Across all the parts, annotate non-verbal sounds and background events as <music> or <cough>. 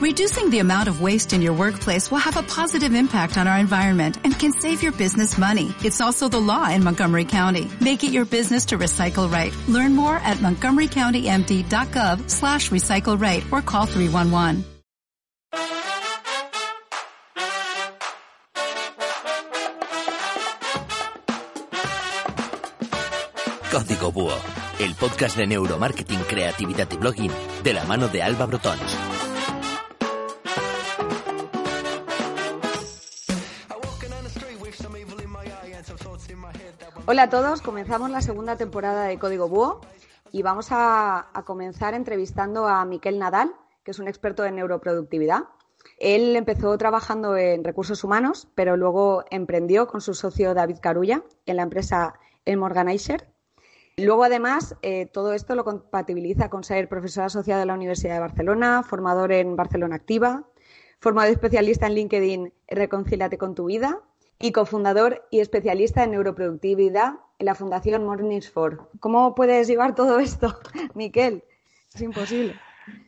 Reducing the amount of waste in your workplace will have a positive impact on our environment and can save your business money. It's also the law in Montgomery County. Make it your business to recycle right. Learn more at montgomerycountymd.gov slash recycle right or call 311. Código Búho, el podcast de neuromarketing, creatividad y blogging de la mano de Alba Brotons. Hola a todos, comenzamos la segunda temporada de Código Búho y vamos a, comenzar entrevistando a Miquel Nadal, que es un experto en neuroproductividad. Él empezó trabajando en recursos humanos, pero luego emprendió con su socio David Carulla en la empresa Elm Organizer. Luego, además, eh, todo esto lo compatibiliza con ser profesor asociado de la Universidad de Barcelona, formador en Barcelona Activa, formado especialista en LinkedIn Reconcílate con tu vida y cofundador y especialista en neuroproductividad en la Fundación Mornings for. ¿Cómo puedes llevar todo esto, <laughs> Miquel? Es imposible.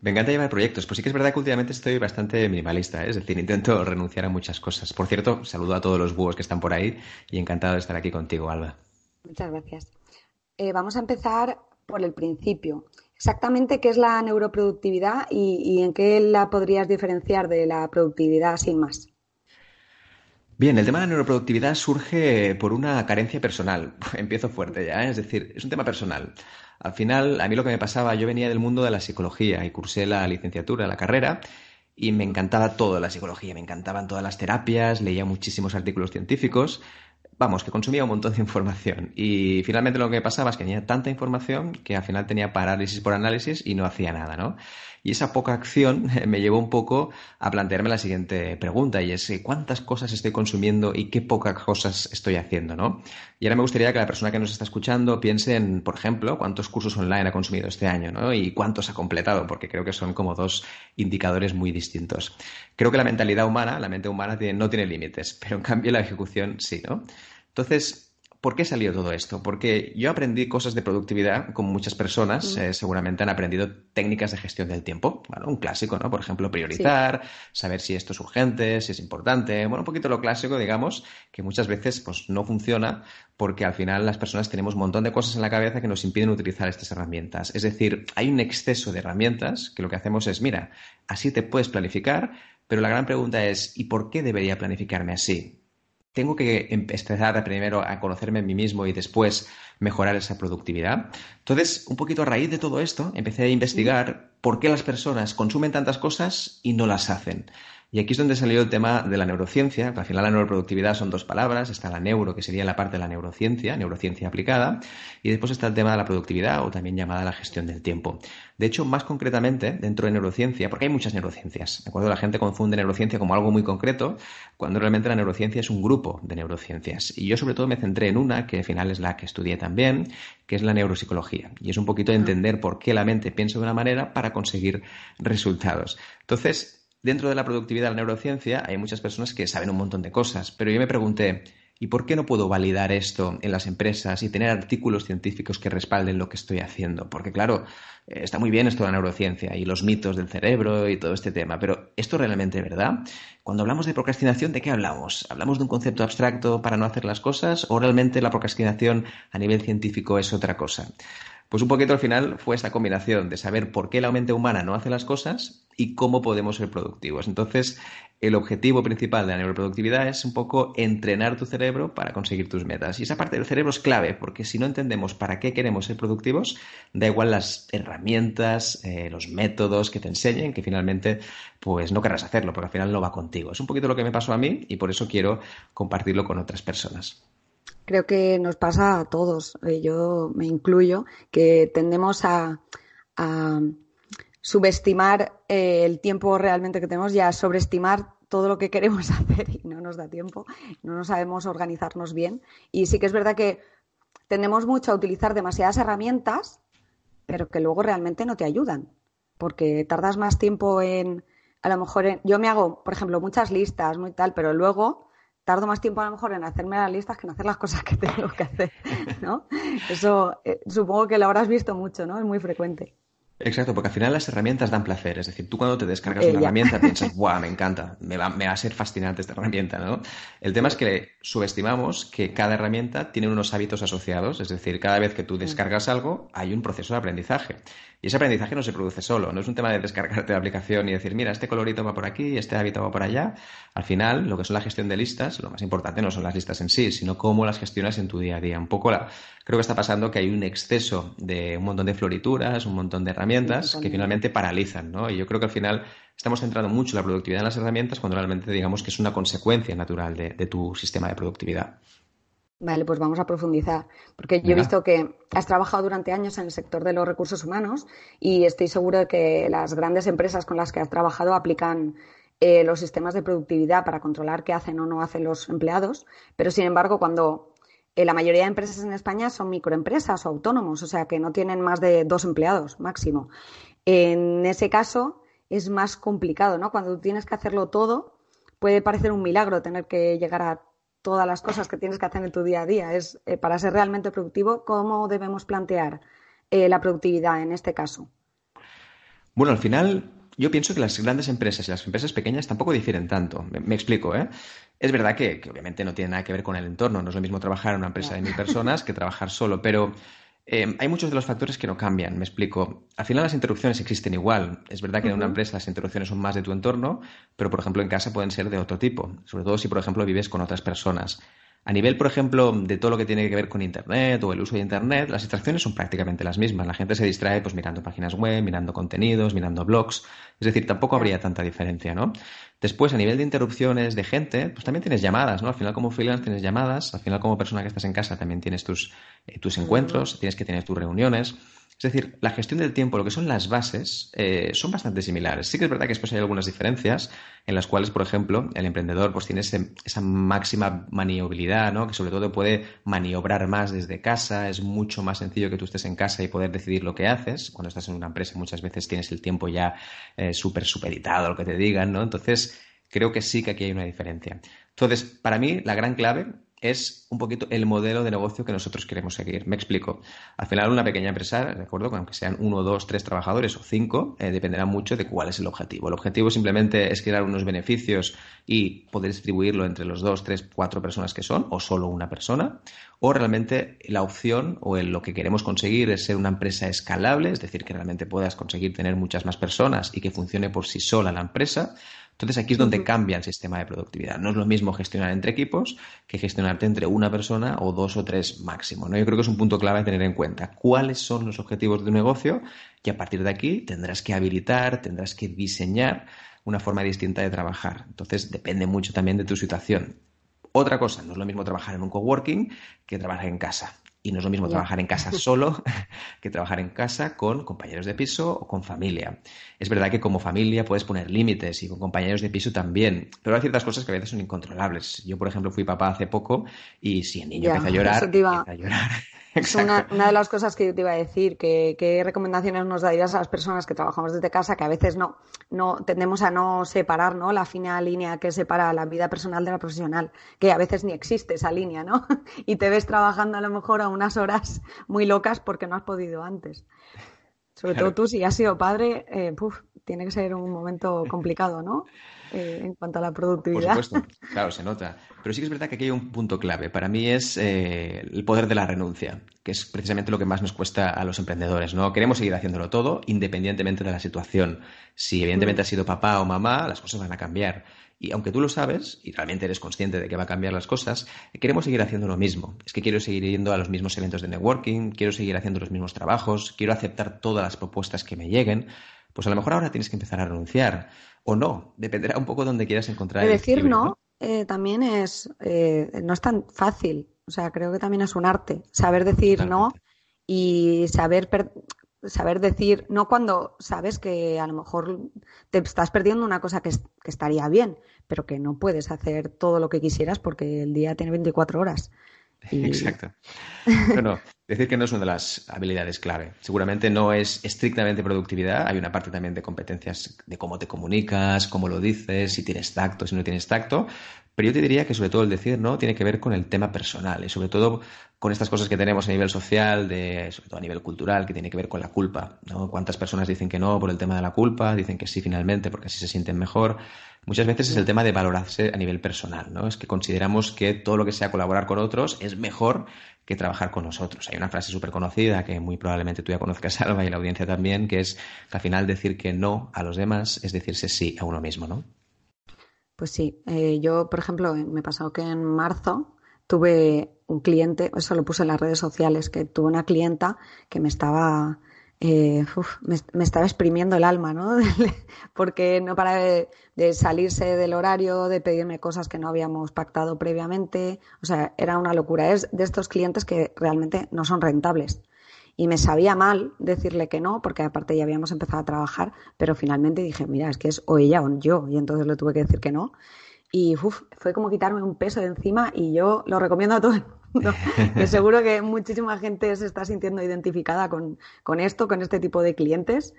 Me encanta llevar proyectos, pues sí que es verdad que últimamente estoy bastante minimalista, ¿eh? es decir, intento renunciar a muchas cosas. Por cierto, saludo a todos los búhos que están por ahí y encantado de estar aquí contigo, Alba. Muchas gracias. Eh, vamos a empezar por el principio. Exactamente qué es la neuroproductividad y, y en qué la podrías diferenciar de la productividad sin más. Bien, el tema de la neuroproductividad surge por una carencia personal. <laughs> Empiezo fuerte ya, ¿eh? es decir, es un tema personal. Al final, a mí lo que me pasaba, yo venía del mundo de la psicología y cursé la licenciatura, la carrera, y me encantaba todo la psicología, me encantaban todas las terapias, leía muchísimos artículos científicos, vamos, que consumía un montón de información. Y finalmente lo que me pasaba es que tenía tanta información que al final tenía parálisis por análisis y no hacía nada, ¿no? Y esa poca acción <laughs> me llevó un poco a plantearme la siguiente pregunta y es eh, ¿cuántas cosas estoy consumiendo y qué pocas cosas estoy haciendo, ¿no? Y ahora me gustaría que la persona que nos está escuchando piense en, por ejemplo, cuántos cursos online ha consumido este año, ¿no? Y cuántos ha completado, porque creo que son como dos indicadores muy distintos. Creo que la mentalidad humana, la mente humana no tiene límites, pero en cambio la ejecución sí, ¿no? Entonces, ¿Por qué salió todo esto? Porque yo aprendí cosas de productividad, como muchas personas eh, seguramente han aprendido técnicas de gestión del tiempo. Bueno, un clásico, ¿no? Por ejemplo, priorizar, saber si esto es urgente, si es importante. Bueno, un poquito lo clásico, digamos, que muchas veces pues, no funciona porque al final las personas tenemos un montón de cosas en la cabeza que nos impiden utilizar estas herramientas. Es decir, hay un exceso de herramientas que lo que hacemos es, mira, así te puedes planificar, pero la gran pregunta es, ¿y por qué debería planificarme así? Tengo que empezar primero a conocerme a mí mismo y después mejorar esa productividad. Entonces, un poquito a raíz de todo esto, empecé a investigar por qué las personas consumen tantas cosas y no las hacen. Y aquí es donde salió el tema de la neurociencia, que al final la neuroproductividad son dos palabras, está la neuro, que sería la parte de la neurociencia, neurociencia aplicada, y después está el tema de la productividad o también llamada la gestión del tiempo. De hecho, más concretamente, dentro de neurociencia, porque hay muchas neurociencias, ¿de acuerdo? La gente confunde neurociencia como algo muy concreto, cuando realmente la neurociencia es un grupo de neurociencias. Y yo sobre todo me centré en una, que al final es la que estudié también, que es la neuropsicología. Y es un poquito de entender por qué la mente piensa de una manera para conseguir resultados. Entonces, dentro de la productividad de la neurociencia hay muchas personas que saben un montón de cosas, pero yo me pregunté, ¿y por qué no puedo validar esto en las empresas y tener artículos científicos que respalden lo que estoy haciendo? Porque claro, está muy bien esto de la neurociencia y los mitos del cerebro y todo este tema, pero ¿esto realmente es verdad? Cuando hablamos de procrastinación, ¿de qué hablamos? ¿Hablamos de un concepto abstracto para no hacer las cosas o realmente la procrastinación a nivel científico es otra cosa? Pues un poquito al final fue esta combinación de saber por qué la mente humana no hace las cosas y cómo podemos ser productivos. Entonces, el objetivo principal de la neuroproductividad es un poco entrenar tu cerebro para conseguir tus metas. Y esa parte del cerebro es clave, porque si no entendemos para qué queremos ser productivos, da igual las herramientas, eh, los métodos que te enseñen, que finalmente pues no querrás hacerlo, porque al final no va contigo. Es un poquito lo que me pasó a mí y por eso quiero compartirlo con otras personas creo que nos pasa a todos, eh, yo me incluyo, que tendemos a, subestimar eh, el tiempo realmente que tenemos y a sobreestimar todo lo que queremos <laughs> hacer y no nos da tiempo, no nos sabemos organizarnos bien. Y sí que es verdad que tendemos mucho a utilizar demasiadas herramientas, pero que luego realmente no te ayudan, porque tardas más tiempo en, a lo mejor, yo me hago, por ejemplo, muchas listas, muy tal, pero luego tardo más tiempo a lo mejor en hacerme las listas que en hacer las cosas que <laughs> tengo que hacer, ¿no? Eso eh, supongo que lo habrás visto mucho, ¿no? Es muy frecuente. Exacto, porque al final las herramientas dan placer. Es decir, tú cuando te descargas una herramienta <laughs> piensas, ¡buah, me encanta! Me va, me va, a ser fascinante esta herramienta, ¿no? El tema es que subestimamos que cada herramienta tiene unos hábitos asociados. Es decir, cada vez que tú descargas algo, hay un proceso de aprendizaje. Y ese aprendizaje no se produce solo, no es un tema de descargarte la aplicación y decir, mira, este colorito va por aquí, este hábito va por allá. Al final, lo que son la gestión de listas, lo más importante no son las listas en sí, sino cómo las gestionas en tu día a día. Un poco la, creo que está pasando que hay un exceso de un montón de florituras, un montón de herramientas que finalmente paralizan, ¿no? Y yo creo que al final estamos centrando mucho la productividad en las herramientas cuando realmente digamos que es una consecuencia natural de tu sistema de productividad. Vale, pues vamos a profundizar, porque yo he visto que has trabajado durante años en el sector de los recursos humanos y estoy seguro de que las grandes empresas con las que has trabajado aplican eh, los sistemas de productividad para controlar qué hacen o no hacen los empleados, pero sin embargo, cuando eh, la mayoría de empresas en España son microempresas o autónomos, o sea que no tienen más de dos empleados máximo. En ese caso es más complicado, ¿no? Cuando tienes que hacerlo todo, puede parecer un milagro tener que llegar a todas las cosas que tienes que hacer en tu día a día. Es eh, para ser realmente productivo, ¿cómo debemos plantear eh, la productividad en este caso? Bueno, al final yo pienso que las grandes empresas y las empresas pequeñas tampoco difieren tanto. Me, explico, ¿eh? Es verdad que, que, obviamente no tiene nada que ver con el entorno. No es lo mismo trabajar en una empresa de mil personas que trabajar solo, pero eh, hay muchos de los factores que no cambian, me explico. Al final las interrupciones existen igual. Es verdad que en una empresa las interrupciones son más de tu entorno, pero por ejemplo en casa pueden ser de otro tipo, sobre todo si por ejemplo vives con otras personas. A nivel, por ejemplo, de todo lo que tiene que ver con Internet o el uso de Internet, las distracciones son prácticamente las mismas. La gente se distrae pues mirando páginas web, mirando contenidos, mirando blogs. Es decir, tampoco habría tanta diferencia, ¿no? Después, a nivel de interrupciones de gente, pues también tienes llamadas, ¿no? Al final como freelance tienes llamadas, al final como persona que estás en casa también tienes tus, eh, tus encuentros, tienes que tener tus reuniones. Es decir, la gestión del tiempo, lo que son las bases, eh, son bastante similares. Sí que es verdad que después hay algunas diferencias en las cuales, por ejemplo, el emprendedor pues tiene esa máxima maniobrabilidad, ¿no? Que sobre todo puede maniobrar más desde casa, es mucho más sencillo que tú estés en casa y poder decidir lo que haces. Cuando estás en una empresa muchas veces tienes el tiempo ya eh, súper supereditado, lo que te digan, ¿no? Entonces, creo que sí que aquí hay una diferencia. Entonces, para mí, la gran clave es un poquito el modelo de negocio que nosotros queremos seguir. Me explico. Al final, una pequeña empresa, de acuerdo, aunque sean uno, dos, tres trabajadores o cinco, eh, dependerá mucho de cuál es el objetivo. El objetivo simplemente es crear unos beneficios y poder distribuirlo entre los dos, tres, cuatro personas que son, o solo una persona, o realmente la opción o lo que queremos conseguir es ser una empresa escalable, es decir, que realmente puedas conseguir tener muchas más personas y que funcione por sí sola la empresa entonces aquí es donde cambia el sistema de productividad. No es lo mismo gestionar entre equipos que gestionarte entre una persona o dos o tres máximo. ¿no? Yo creo que es un punto clave a tener en cuenta. ¿Cuáles son los objetivos de tu negocio? Y a partir de aquí tendrás que habilitar, tendrás que diseñar una forma distinta de trabajar. Entonces depende mucho también de tu situación. Otra cosa, no es lo mismo trabajar en un coworking que trabajar en casa. Y no es lo mismo trabajar en casa <laughs> solo <laughs> que trabajar en casa con compañeros de piso o con familia. Es verdad que como familia puedes poner límites y con compañeros de piso también, pero hay ciertas cosas que a veces son incontrolables. Yo, por ejemplo, fui papá hace poco y si el niño empieza a llorar, empieza a llorar. Es una, de las cosas que yo te iba a decir, que recomendaciones nos darías a las personas que trabajamos desde casa, que a veces no, no tendemos a no separar ¿no? la fina línea que separa la vida personal de la profesional, que a veces ni existe esa línea, ¿no? <laughs> Y te ves trabajando a lo mejor a unas horas muy locas porque no has podido antes. Sobre todo tú, si has sido padre, eh, tiene que ser un momento complicado, ¿no? Eh, en cuanto a la productividad. Por supuesto, claro, se nota. Pero sí que es verdad que aquí hay un punto clave. Para mí es eh, el poder de la renuncia, que es precisamente lo que más nos cuesta a los emprendedores. ¿no? Queremos seguir haciéndolo todo independientemente de la situación. Si evidentemente has sido papá o mamá, las cosas van a cambiar. Y aunque tú lo sabes y realmente eres consciente de que va a cambiar las cosas, queremos seguir haciendo lo mismo. Es que quiero seguir yendo a los mismos eventos de networking, quiero seguir haciendo los mismos trabajos, quiero aceptar todas las propuestas que me lleguen. Pues a lo mejor ahora tienes que empezar a renunciar o no. Dependerá un poco de donde quieras encontrar. El decir no, eh, también es eh, no es tan fácil. O sea, creo que también es un arte saber decir no y saber saber decir no cuando sabes que a lo mejor te estás perdiendo una cosa que, que, estaría bien, pero que no puedes hacer todo lo que quisieras porque el día tiene 24 horas. <laughs> Exacto. Bueno, decir que no es una de las habilidades clave. Seguramente no es estrictamente productividad. Hay una parte también de competencias de cómo te comunicas, cómo lo dices, si tienes tacto, si no tienes tacto. Pero yo te diría que sobre todo el decir no tiene que ver con el tema personal y sobre todo con estas cosas que tenemos a nivel social, de, sobre todo a nivel cultural, que tiene que ver con la culpa. ¿no? ¿Cuántas personas dicen que no por el tema de la culpa? Dicen que sí finalmente porque así se sienten mejor. Muchas veces es el tema de valorarse a nivel personal, ¿no? Es que consideramos que todo lo que sea colaborar con otros es mejor que trabajar con nosotros. Hay una frase súper conocida que muy probablemente tú ya conozcas, <laughs> Alba, y la audiencia también, que es que al final decir que no a los demás es decirse sí a uno mismo, ¿no? Pues sí, eh, yo, por ejemplo, me pasó que en marzo tuve un cliente, eso lo puse en las redes sociales, que tuve una clienta que me estaba, eh, me, estaba exprimiendo el alma, ¿no? <laughs> Porque no para de, salirse del horario, de pedirme cosas que no habíamos pactado previamente, o sea, era una locura. Es de estos clientes que realmente no son rentables y me sabía mal decirle que no, porque aparte ya habíamos empezado a trabajar, pero finalmente dije, mira, es que es o ella o yo, y entonces le tuve que decir que no. Y fue como quitarme un peso de encima y yo lo recomiendo a todo el mundo. <laughs> seguro que muchísima gente se está sintiendo identificada con, con esto, con este tipo de clientes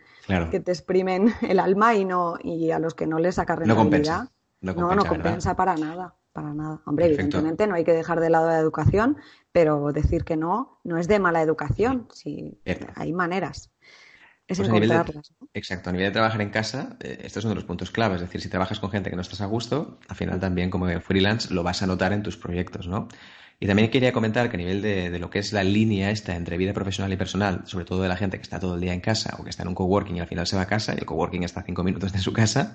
que te exprimen el alma y no y a los que no les saca rentabilidad. No compensa, no, compensa para nada para nada. Hombre, evidentemente no hay que dejar de lado la educación, pero decir que no no es de mala educación. Si hay maneras. Es pues encontrarlas. Exacto, a nivel de trabajar en casa, eh, estos son los puntos clave. Es decir, si trabajas con gente que no estás a gusto, al final también como freelance lo vas a notar en tus proyectos, ¿no? Y también quería comentar que a nivel de, de, lo que es la línea esta entre vida profesional y personal, sobre todo de la gente que está todo el día en casa o que está en un coworking y al final se va a casa y el coworking está a cinco minutos de su casa,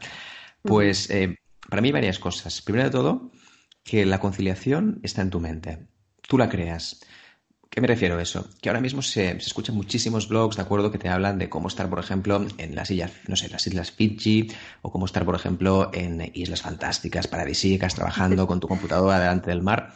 pues eh, para mí varias cosas. Primero de todo, que la conciliación está en tu mente. Tú la creas. ¿Qué me refiero a eso? Que ahora mismo se, escuchan muchísimos blogs, ¿de acuerdo?, que te hablan de cómo estar, por ejemplo, en las islas, no sé, las islas Fiji, o cómo estar, por ejemplo, en islas fantásticas, paradisíacas, trabajando con tu computadora delante del mar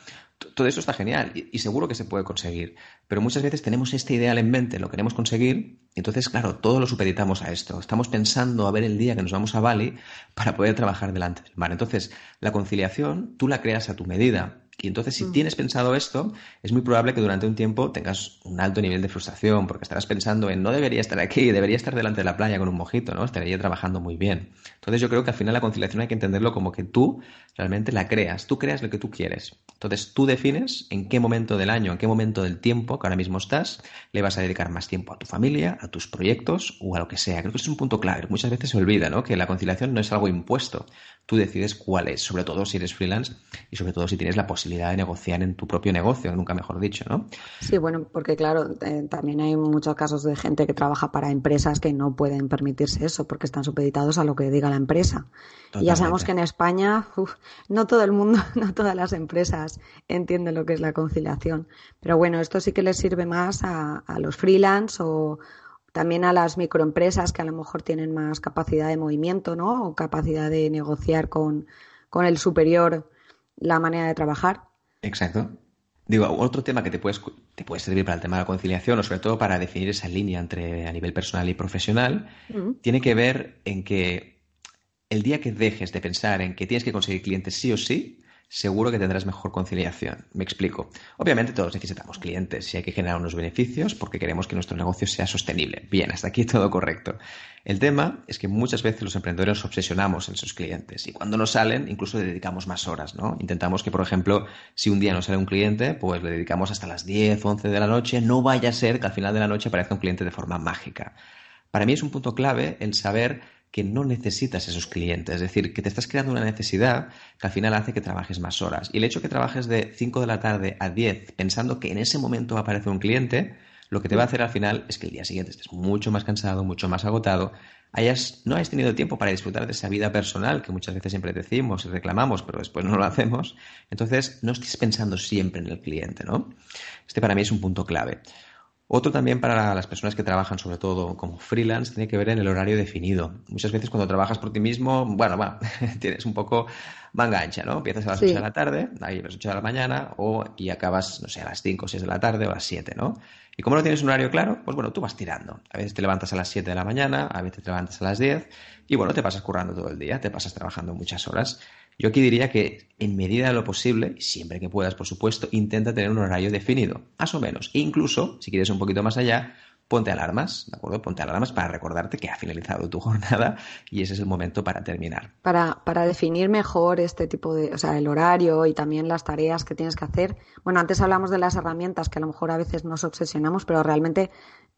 todo eso está genial y, seguro que se puede conseguir. Pero muchas veces tenemos este ideal en mente, lo queremos conseguir, y entonces, claro, todo lo supeditamos a esto. Estamos pensando a ver el día que nos vamos a Bali para poder trabajar delante del mar. Entonces, la conciliación tú la creas a tu medida. Y entonces, si mm. tienes pensado esto, es muy probable que durante un tiempo tengas un alto nivel de frustración, porque estarás pensando en no debería estar aquí, debería estar delante de la playa con un mojito, ¿no? Estaría trabajando muy bien. Entonces, yo creo que al final la conciliación hay que entenderlo como que tú realmente la creas, tú creas lo que tú quieres. Entonces, tú defines en qué momento del año, en qué momento del tiempo que ahora mismo estás, le vas a dedicar más tiempo a tu familia, a tus proyectos o a lo que sea. Creo que es un punto clave. Muchas veces se olvida, ¿no? Que la conciliación no es algo impuesto tú decides cuál es, sobre todo si eres freelance y sobre todo si tienes la posibilidad de negociar en tu propio negocio, nunca mejor dicho, ¿no? Sí, bueno, porque claro, eh, también hay muchos casos de gente que trabaja para empresas que no pueden permitirse eso porque están supeditados a lo que diga la empresa. Y ya sabemos que en España no todo el mundo, <laughs> no todas las empresas entienden lo que es la conciliación. Pero bueno, esto sí que les sirve más a, a los freelance o, también a las microempresas que a lo mejor tienen más capacidad de movimiento, ¿no? O capacidad de negociar con, el superior la manera de trabajar. Exacto. Digo, otro tema que te, puedes, te puede servir para el tema de la conciliación o sobre todo para definir esa línea entre a nivel personal y profesional, tiene que ver en que el día que dejes de pensar en que tienes que conseguir clientes sí o sí, seguro que tendrás mejor conciliación. Me explico. Obviamente todos necesitamos clientes y hay que generar unos beneficios porque queremos que nuestro negocio sea sostenible. Bien, hasta aquí <laughs> todo correcto. El tema es que muchas veces los emprendedores obsesionamos en sus clientes y cuando nos salen incluso le dedicamos más horas, ¿no? Intentamos que, por ejemplo, si un día nos sale un cliente, pues le dedicamos hasta las 10, 11 de la noche, no vaya a ser que al final de la noche aparezca un cliente de forma mágica. Para mí es un punto clave el saber que no necesitas esos clientes, es decir, que te estás creando una necesidad que al final hace que trabajes más horas. Y el hecho de que trabajes de 5 de la tarde a 10 pensando que en ese momento va a aparecer un cliente, lo que te va a hacer al final es que el día siguiente estés mucho más cansado, mucho más agotado, hayas, no hayas tenido tiempo para disfrutar de esa vida personal que muchas veces siempre decimos y reclamamos, pero después no lo hacemos. Entonces, no estés pensando siempre en el cliente, ¿no? Este para mí es un punto clave. Otro también para las personas que trabajan, sobre todo como freelance, tiene que ver en el horario definido. Muchas veces cuando trabajas por ti mismo, bueno, va, <laughs> tienes un poco manga ancha, ¿no? Empiezas a las 8 de la tarde, ahí a las 8 de la mañana, o, y acabas, no sé, a las 5 o 6 de la tarde o a las 7, ¿no? Y como no tienes un horario claro, pues bueno, tú vas tirando. A veces te levantas a las 7 de la mañana, a veces te levantas a las 10, y bueno, te pasas currando todo el día, te pasas trabajando muchas horas. Yo aquí diría que en medida de lo posible, siempre que puedas, por supuesto, intenta tener un horario definido, más o menos. E incluso, si quieres un poquito más allá, ponte alarmas, ¿de acuerdo? Ponte alarmas para recordarte que ha finalizado tu <laughs> jornada y ese es el momento para terminar. Para, para definir mejor este tipo de, o sea, el horario y también las tareas que tienes que hacer. Bueno, antes hablamos de las herramientas que a lo mejor a veces nos obsesionamos, pero realmente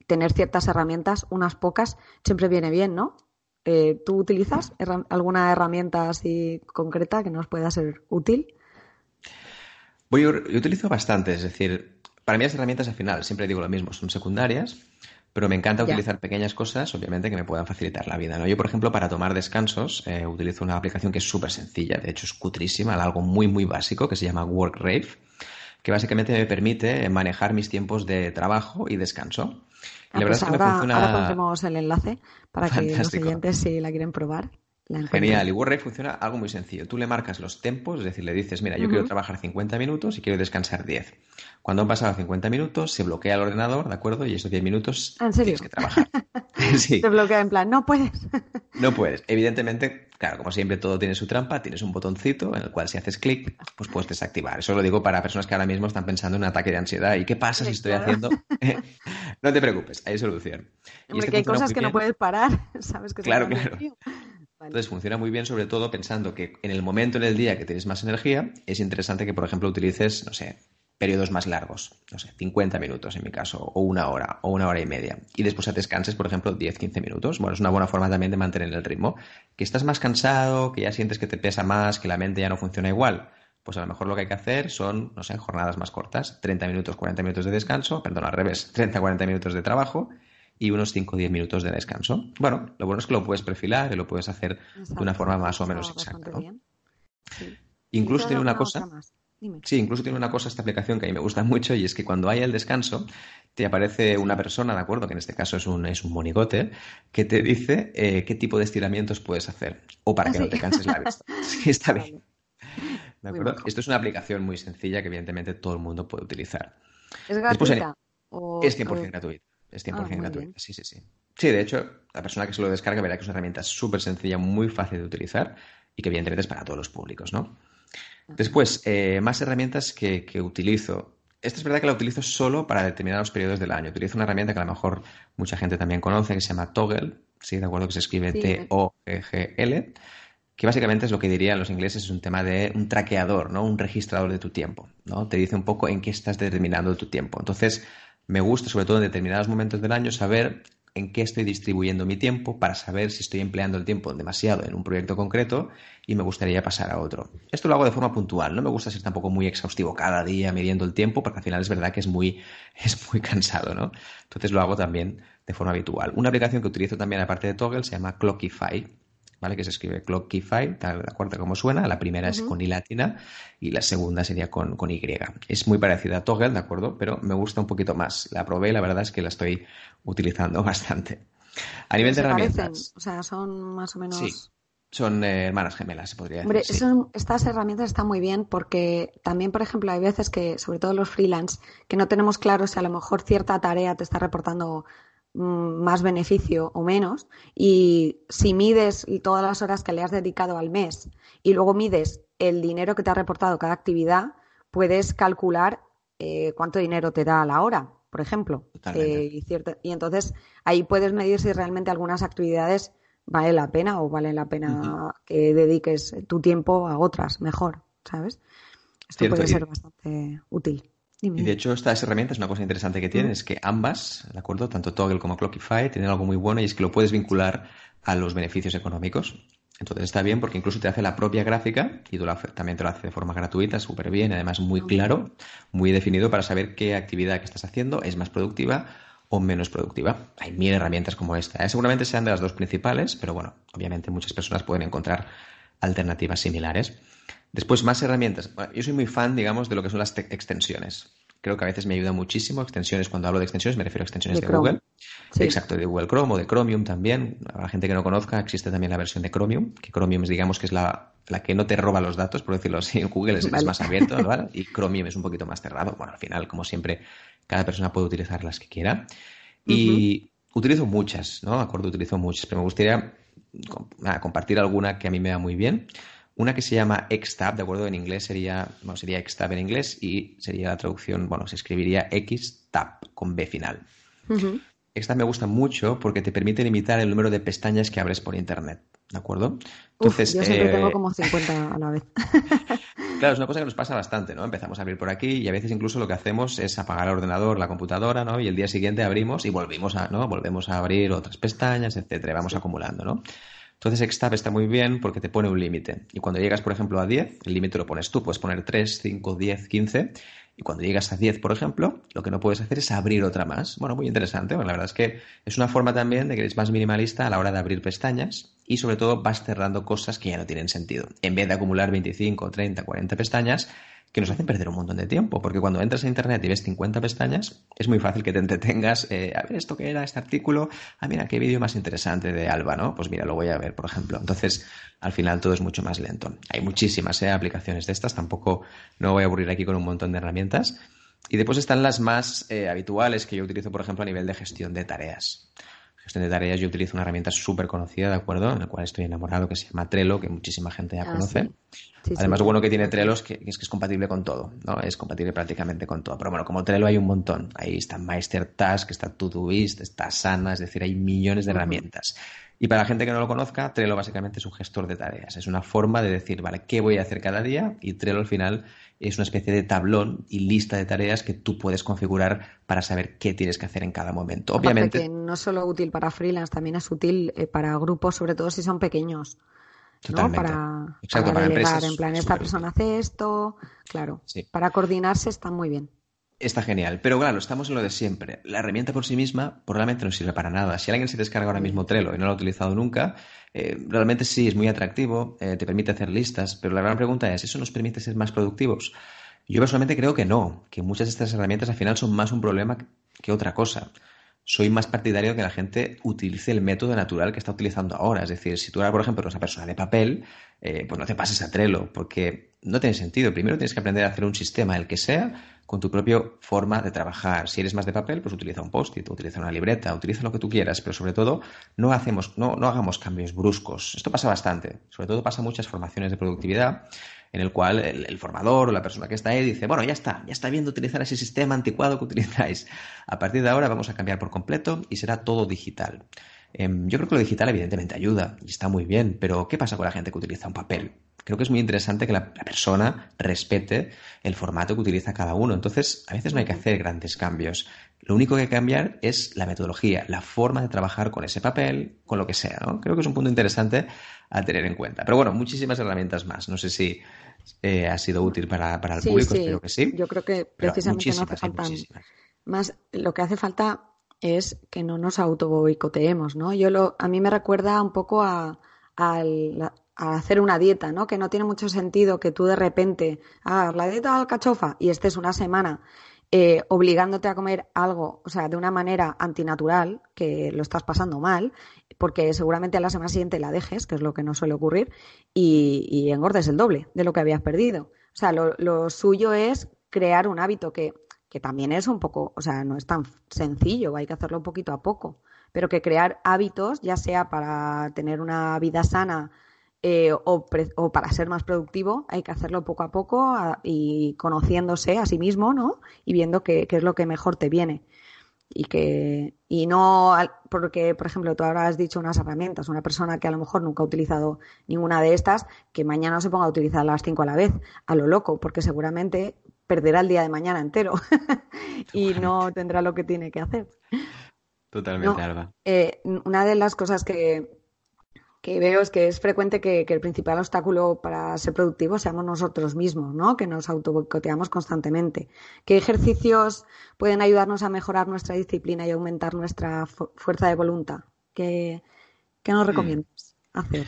tener ciertas herramientas, unas pocas, siempre viene bien, ¿no? Eh, ¿Tú utilizas alguna herramienta así concreta que nos pueda ser útil? Voy, yo utilizo bastante, es decir, para mí las herramientas al final, siempre digo lo mismo, son secundarias, pero me encanta utilizar pequeñas cosas, obviamente, que me puedan facilitar la vida. ¿no? Yo, por ejemplo, para tomar descansos, eh, utilizo una aplicación que es súper sencilla, de hecho es cutrísima, algo muy, muy básico, que se llama WorkRave, que básicamente me permite manejar mis tiempos de trabajo y descanso. Y la verdad pues es que me funciona... ahora pondremos el enlace para que los oyentes, si la quieren probar, Genial, y WordRay funciona algo muy sencillo. Tú le marcas los tempos, es decir, le dices, mira, yo quiero trabajar 50 minutos y quiero descansar 10. Cuando han pasado 50 minutos, se bloquea el ordenador, ¿de acuerdo? Y esos 10 minutos ¿En tienes que trabajar. <laughs> sí. Se bloquea en plan, no puedes. <laughs> no puedes. Evidentemente, claro, como siempre todo tiene su trampa, tienes un botoncito en el cual si haces clic, pues puedes desactivar. Eso lo digo para personas que ahora mismo están pensando en un ataque de ansiedad. ¿Y qué pasa si estoy haciendo? <laughs> no te preocupes, hay solución. Porque este hay cosas que no puedes parar, ¿sabes? Que claro, claro. Entonces funciona muy bien, sobre todo pensando que en el momento en el día que tienes más energía, es interesante que, por ejemplo, utilices, no sé, periodos más largos, no sé, 50 minutos en mi caso, o una hora, o una hora y media. Y después descanses, por ejemplo, 10-15 minutos. Bueno, es una buena forma también de mantener el ritmo. Que estás más cansado, que ya sientes que te pesa más, que la mente ya no funciona igual. Pues a lo mejor lo que hay que hacer son, no sé, jornadas más cortas, 30 minutos, 40 minutos de descanso, perdón, al revés, 30-40 minutos de trabajo y unos 5 o 10 minutos de descanso. Bueno, lo bueno es que lo puedes perfilar y lo puedes hacer de una forma más o menos exacta. Incluso tiene una cosa. Sí, incluso tiene una cosa esta aplicación que a mí me gusta mucho y es que cuando hay el descanso te aparece una persona, ¿de acuerdo? Que en este caso es un, es un monigote, que te dice eh, qué tipo de estiramientos puedes hacer o para ah, que no te canses la vista. <laughs> sí, está bien. ¿De acuerdo? Esto es una aplicación muy sencilla que evidentemente todo el mundo puede utilizar. ¿Es gratuita? Es 100% gratuita. Es 100% ah, gratuita, sí, sí, sí. Sí, de hecho, la persona que se lo descarga verá que es una herramienta súper sencilla, muy fácil de utilizar y que evidentemente es para todos los públicos, ¿no? Después, eh, más herramientas que, utilizo. Esta es verdad que la utilizo solo para determinados periodos del año. Utilizo una herramienta que a lo mejor mucha gente también conoce, que se llama Toggle, ¿sí? ¿De acuerdo? Que se escribe T-O-G-G-L, que básicamente es lo que dirían los ingleses, es un tema de un traqueador, ¿no? Un registrador de tu tiempo, ¿no? Te dice un poco en qué estás determinando tu tiempo. Entonces, me gusta, sobre todo en determinados momentos del año, saber en qué estoy distribuyendo mi tiempo para saber si estoy empleando el tiempo demasiado en un proyecto concreto y me gustaría pasar a otro. Esto lo hago de forma puntual, no me gusta ser tampoco muy exhaustivo cada día midiendo el tiempo porque al final es verdad que es muy, <laughs> es muy cansado, ¿no? Entonces lo hago también de forma habitual. Una aplicación que utilizo también aparte de Toggle se llama Clockify ¿vale? Que se escribe Clockify, tal la cuarta como suena, la primera es con I latina y la segunda sería con, con, Y. Es muy parecida a Toggle, ¿de acuerdo? Pero me gusta un poquito más. La probé y la verdad es que la estoy utilizando <laughs> bastante. A nivel de herramientas. O sea, son más o menos. Sí. Son eh, hermanas gemelas, se podría decir. Hombre, estas herramientas están muy bien porque también, por ejemplo, hay veces que, sobre todo los freelance, que no tenemos claro si a lo mejor cierta tarea te está reportando más beneficio o menos. Y si mides todas las horas que le has dedicado al mes y luego mides el dinero que te ha reportado cada actividad, puedes calcular eh, cuánto dinero te da a la hora, por ejemplo. Eh, y, y, entonces ahí puedes medir si realmente algunas actividades vale la pena o vale la pena que dediques tu tiempo a otras mejor, ¿sabes? Esto puede ser bastante útil. Y de hecho, estas herramientas, una cosa interesante que tienen es que ambas, ¿de acuerdo? Tanto Toggle como Clockify tienen algo muy bueno y es que lo puedes vincular a los beneficios económicos. Entonces está bien porque incluso te hace la propia gráfica y tú también te lo hace de forma gratuita, súper bien, además muy claro, muy definido para saber qué actividad que estás haciendo es más productiva o menos productiva. Hay mil herramientas como esta. ¿eh? Seguramente sean de las dos principales, pero bueno, obviamente muchas personas pueden encontrar alternativas similares. Después, más herramientas. yo soy muy fan, digamos, de lo que son las extensiones. Creo que a veces me ayuda muchísimo. Extensiones, cuando hablo de extensiones, me refiero a extensiones de, Google. Exacto, de Google Chrome o de Chromium también. Para la gente que no conozca, existe también la versión de Chromium, que Chromium es, digamos, que es la, que no te roba los datos, por decirlo así. Google es, más abierto, ¿vale? Y Chromium es un poquito más cerrado. Bueno, al final, como siempre, cada persona puede utilizar las que quiera. Y utilizo muchas, ¿no? acuerdo, utilizo muchas, pero me gustaría compartir alguna que a mí me da muy bien. Una que se llama Xtab, ¿de acuerdo? En inglés sería, bueno, sería Xtab en inglés y sería la traducción, bueno, se escribiría Xtab con B final. esta me gusta mucho porque te permite limitar el número de pestañas que abres por internet. ¿De acuerdo? Entonces, yo siempre tengo eh, como 50 a la vez. <laughs> claro, es una cosa que nos pasa bastante, ¿no? Empezamos a abrir por aquí y a veces incluso lo que hacemos es apagar el ordenador, la computadora, ¿no? Y el día siguiente abrimos y volvimos a, ¿no? Volvemos a abrir otras pestañas, etcétera, vamos acumulando, ¿no? Entonces Xtab está muy bien porque te pone un límite. Y cuando llegas, por ejemplo, a 10, el límite lo pones tú. Puedes poner 3, 5, 10, 15. Y cuando llegas a 10, por ejemplo, lo que no puedes hacer es abrir otra más. Bueno, muy interesante. La verdad es que es una forma también de que eres más minimalista a la hora de abrir pestañas y sobre todo vas cerrando cosas que ya no tienen sentido. En vez de acumular 25, 30, 40 pestañas, que nos hacen perder un montón de tiempo, porque cuando entras a Internet y ves 50 pestañas, es muy fácil que te entretengas, eh, a ver, ¿esto qué era? ¿Este artículo? Ah, mira, qué vídeo más interesante de Alba, ¿no? Pues mira, lo voy a ver, por ejemplo. Entonces, al final todo es mucho más lento. Hay muchísimas eh, aplicaciones de estas, tampoco no voy a aburrir aquí con un montón de herramientas. Y después están las más eh, habituales que yo utilizo, por ejemplo, a nivel de gestión de tareas gestión de tareas yo utilizo una herramienta súper conocida, ¿de acuerdo? En la cual estoy enamorado, que se llama Trello, que muchísima gente ya ah, conoce. Además, lo bueno que tiene Trello es que, es que es compatible con todo, ¿no? Es compatible prácticamente con todo. Pero bueno, como Trello hay un montón. Ahí está Meister Task, está Todoist, está Sana, es decir, hay millones de herramientas. Y para la gente que no lo conozca, Trello básicamente es un gestor de tareas. Es una forma de decir, vale, ¿qué voy a hacer cada día? Y Trello al final es una especie de tablón y lista de tareas que tú puedes configurar para saber qué tienes que hacer en cada momento. Obviamente. Que no es solo útil para freelance, también es útil eh, para grupos, sobre todo si son pequeños. Totalmente. Para, Exacto, para, delegar, en plan, esta persona hace esto, claro. Para coordinarse está muy bien. Está genial, pero claro, estamos en lo de siempre. La herramienta por sí misma probablemente no sirve para nada. Si alguien se descarga ahora mismo Trello y no lo ha utilizado nunca, eh, realmente sí es muy atractivo, eh, te permite hacer listas, pero la gran pregunta es, ¿eso nos permite ser más productivos? Yo personalmente creo que no, que muchas de estas herramientas al final son más un problema que otra cosa. Soy más partidario de que la gente utilice el método natural que está utilizando ahora. Es decir, si tú ahora, por ejemplo, una persona de papel, eh, pues no te pases a Trello, porque no tiene sentido. Primero tienes que aprender a hacer un sistema, el que sea, con tu propia forma de trabajar. Si eres más de papel, pues utiliza un post-it, utiliza una libreta, utiliza lo que tú quieras, pero sobre todo no, hacemos, no, no hagamos cambios bruscos. Esto pasa bastante. Sobre todo pasa en muchas formaciones de productividad en el cual el, formador o la persona que está ahí dice, bueno, ya está, ya está viendo utilizar ese sistema anticuado que <laughs> utilizáis. A partir de ahora vamos a cambiar por completo y será todo digital. Em, yo creo que lo digital evidentemente ayuda y está muy bien, pero ¿qué pasa con la gente que utiliza un papel? Creo que es muy interesante que la, persona respete el formato que utiliza cada uno. Entonces, a veces no hay que hacer grandes cambios. Lo único que hay que cambiar es la metodología, la forma de trabajar con ese papel, con lo que sea, ¿no? Creo que es un punto interesante a tener en cuenta. Pero bueno, muchísimas herramientas más. No sé si eh, ha sido útil para, el público, espero que sí. Yo creo que precisamente no hace falta más. Lo que hace falta es que no nos auto boicoteemos, ¿no? Yo lo, a mí me recuerda un poco a, hacer una dieta, ¿no? Que no tiene mucho sentido que tú de repente hagas la dieta al cachofa y estés una semana eh, obligándote a comer algo, o sea, de una manera antinatural, que lo estás pasando mal, porque seguramente a la semana siguiente la dejes, que es lo que no suele ocurrir, y, engordes el doble de lo que habías perdido. O sea, lo suyo es crear un hábito que que también es un poco, o sea, no es tan sencillo, hay que hacerlo poquito a poco, pero que crear hábitos, ya sea para tener una vida sana eh, o, para ser más productivo, hay que hacerlo poco a poco y conociéndose a sí mismo, ¿no? Y viendo qué, es lo que mejor te viene. Y que, y no, porque, por ejemplo, tú ahora has dicho unas herramientas, una persona que a lo mejor nunca ha utilizado ninguna de estas, que mañana se ponga a utilizar las cinco a la vez, a lo loco, porque seguramente perderá el día de mañana entero <laughs> y no tendrá lo que tiene que hacer. Totalmente, Alba. Eh, una de las cosas que, que veo es que es frecuente que, el principal obstáculo para ser productivos seamos nosotros mismos, ¿no? Que nos autoboicoteamos constantemente. ¿Qué ejercicios pueden ayudarnos a mejorar nuestra disciplina y aumentar nuestra fuerza de voluntad? ¿Qué, qué nos mm. recomiendas hacer?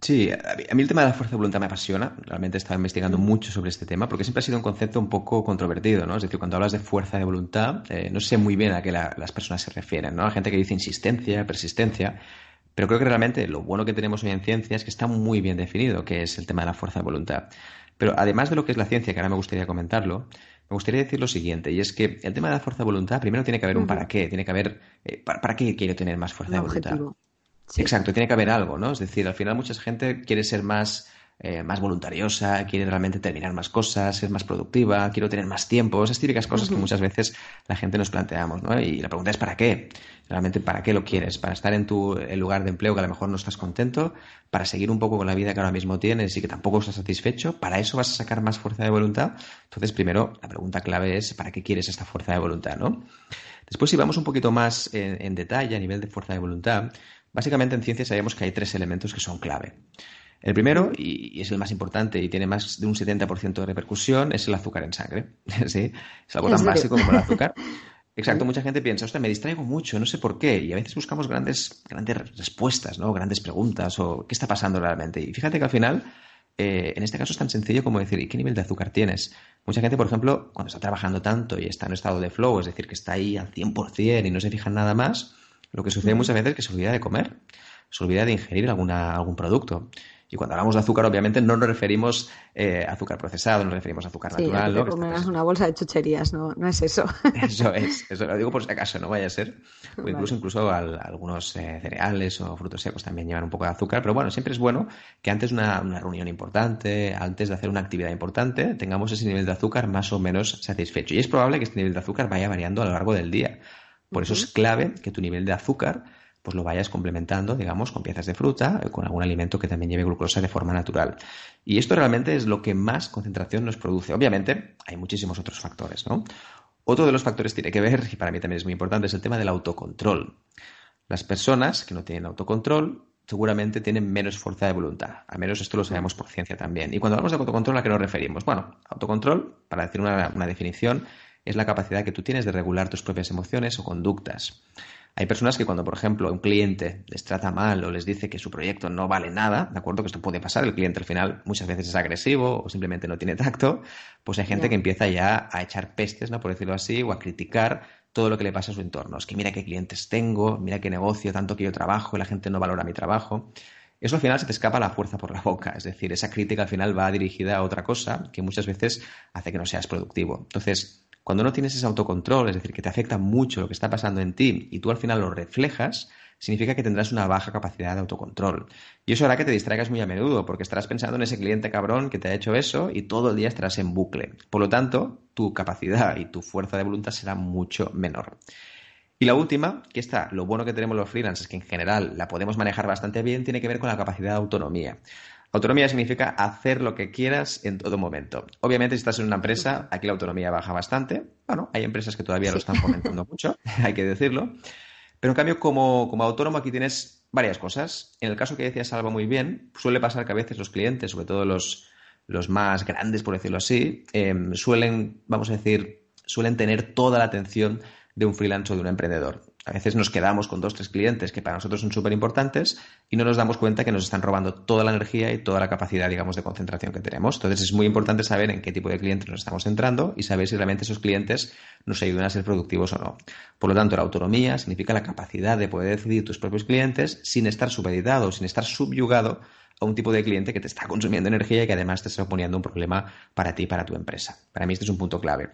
Sí, a mí el tema de la fuerza de voluntad me apasiona. Realmente he estado investigando mucho sobre este tema porque siempre ha sido un concepto un poco controvertido, ¿no? Es decir, cuando hablas de fuerza de voluntad, eh, no sé muy bien a qué las personas se refieren, ¿no? Hay gente que dice insistencia, persistencia, pero creo que realmente lo bueno que tenemos hoy en ciencia es que está muy bien definido qué es el tema de la fuerza de voluntad. Pero además de lo que es la ciencia, que ahora me gustaría comentarlo, me gustaría decir lo siguiente, y es que el tema de la fuerza de voluntad, primero tiene que haber un para qué, tiene que haber, eh, para, qué quiero tener más fuerza de voluntad? Exacto, tiene que haber algo, ¿no? Es decir, al final mucha gente quiere ser más eh, más voluntariosa, quiere realmente terminar más cosas, ser más productiva, quiero tener más tiempo, esas típicas cosas que muchas veces la gente nos planteamos, ¿no? Y la pregunta es ¿para qué? Realmente, ¿para qué lo quieres? ¿Para estar en tu lugar de empleo que a lo mejor no estás contento? ¿Para seguir un poco con la vida que ahora mismo tienes y que tampoco estás satisfecho? ¿Para eso vas a sacar más fuerza de voluntad? Entonces, primero, la pregunta clave es ¿para qué quieres esta fuerza de voluntad, no? Después, si vamos un poquito más en detalle a nivel de fuerza de voluntad, básicamente en ciencia sabemos que hay tres elementos que son clave. El primero, y, es el más importante y tiene más de un 70% de repercusión, es el azúcar en sangre. <laughs> ¿Sí? Es algo tan básico como el azúcar. <laughs> Exacto, mucha gente piensa, ostras, me distraigo mucho, no sé por qué. Y a veces buscamos grandes, grandes respuestas, ¿no? Grandes preguntas o qué está pasando realmente. Y fíjate que al final, eh, en este caso es tan sencillo como decir, ¿y qué nivel de azúcar tienes? Mucha gente, por ejemplo, cuando está trabajando tanto y está en estado de flow, es decir, que está ahí al 100% y no se fija en nada más, lo que sucede muchas veces es que se olvida de comer, se olvida de ingerir alguna, algún producto. Y cuando hablamos de azúcar, obviamente no nos referimos eh, a azúcar procesado, nos referimos a azúcar natural. ¿no? comerás una bolsa de chucherías, no, no es eso. <laughs> Eso es, eso lo digo por si acaso, no vaya a ser. O incluso, incluso algunos eh, cereales o frutos secos también llevan un poco de azúcar. Pero bueno, siempre es bueno que antes de una, una reunión importante, antes de hacer una actividad importante, tengamos ese nivel de azúcar más o menos satisfecho. Y es probable que este nivel de azúcar vaya variando a lo largo del día. Por eso es clave que tu nivel de azúcar pues lo vayas complementando, digamos, con piezas de fruta, con algún alimento que también lleve glucosa de forma natural. Y esto realmente es lo que más concentración nos produce. Obviamente, hay muchísimos otros factores, ¿no? Otro de los factores tiene que ver, y para mí también es muy importante, es el tema del autocontrol. Las personas que no tienen autocontrol seguramente tienen menos fuerza de voluntad. Al menos esto lo sabemos por ciencia también. Y cuando hablamos de autocontrol, ¿a qué nos referimos? Bueno, autocontrol, para decir una, una definición, es la capacidad que tú tienes de regular tus propias emociones o conductas. Hay personas que cuando, por ejemplo, un cliente les trata mal o les dice que su proyecto no vale nada, ¿de acuerdo? Que esto puede pasar, el cliente al final muchas veces es agresivo o simplemente no tiene tacto, pues hay gente que empieza ya a echar pestes, ¿no? Por decirlo así, o a criticar todo lo que le pasa a su entorno. Es que mira qué clientes tengo, mira qué negocio, tanto que yo trabajo y la gente no valora mi trabajo. Eso al final se te escapa la fuerza por la boca, es decir, esa crítica al final va dirigida a otra cosa que muchas veces hace que no seas productivo. Entonces, cuando no tienes ese autocontrol, es decir, que te afecta mucho lo que está pasando en ti y tú al final lo reflejas, significa que tendrás una baja capacidad de autocontrol. Y eso hará que te distraigas muy a menudo, porque estarás pensando en ese cliente cabrón que te ha hecho eso y todo el día estarás en bucle. Por lo tanto, tu capacidad y tu fuerza de voluntad será mucho menor. Y la última, que está, lo bueno que tenemos los freelancers, que en general la podemos manejar bastante bien, tiene que ver con la capacidad de autonomía. Autonomía significa hacer lo que quieras en todo momento. Obviamente, si estás en una empresa, aquí la autonomía baja bastante. Bueno, hay empresas que todavía lo están fomentando <laughs> mucho, <laughs> hay que decirlo. Pero en cambio, como, autónomo, aquí tienes varias cosas. En el caso que decías Salva muy bien, suele pasar que a veces los clientes, sobre todo los, más grandes, por decirlo así, em, suelen, vamos a decir, suelen tener toda la atención de un freelance o de un emprendedor. A veces nos quedamos con dos, tres clientes que para nosotros son súper importantes y no nos damos cuenta que nos están robando toda la energía y toda la capacidad, digamos, de concentración que tenemos. Entonces es muy importante saber en qué tipo de clientes nos estamos centrando y saber si realmente esos clientes nos ayudan a ser productivos o no. Por lo tanto, la autonomía significa la capacidad de poder decidir tus propios clientes sin estar supeditado, sin estar subyugado a un tipo de cliente que te está consumiendo energía y que además te está poniendo un problema para ti y para tu empresa. Para mí este es un punto clave.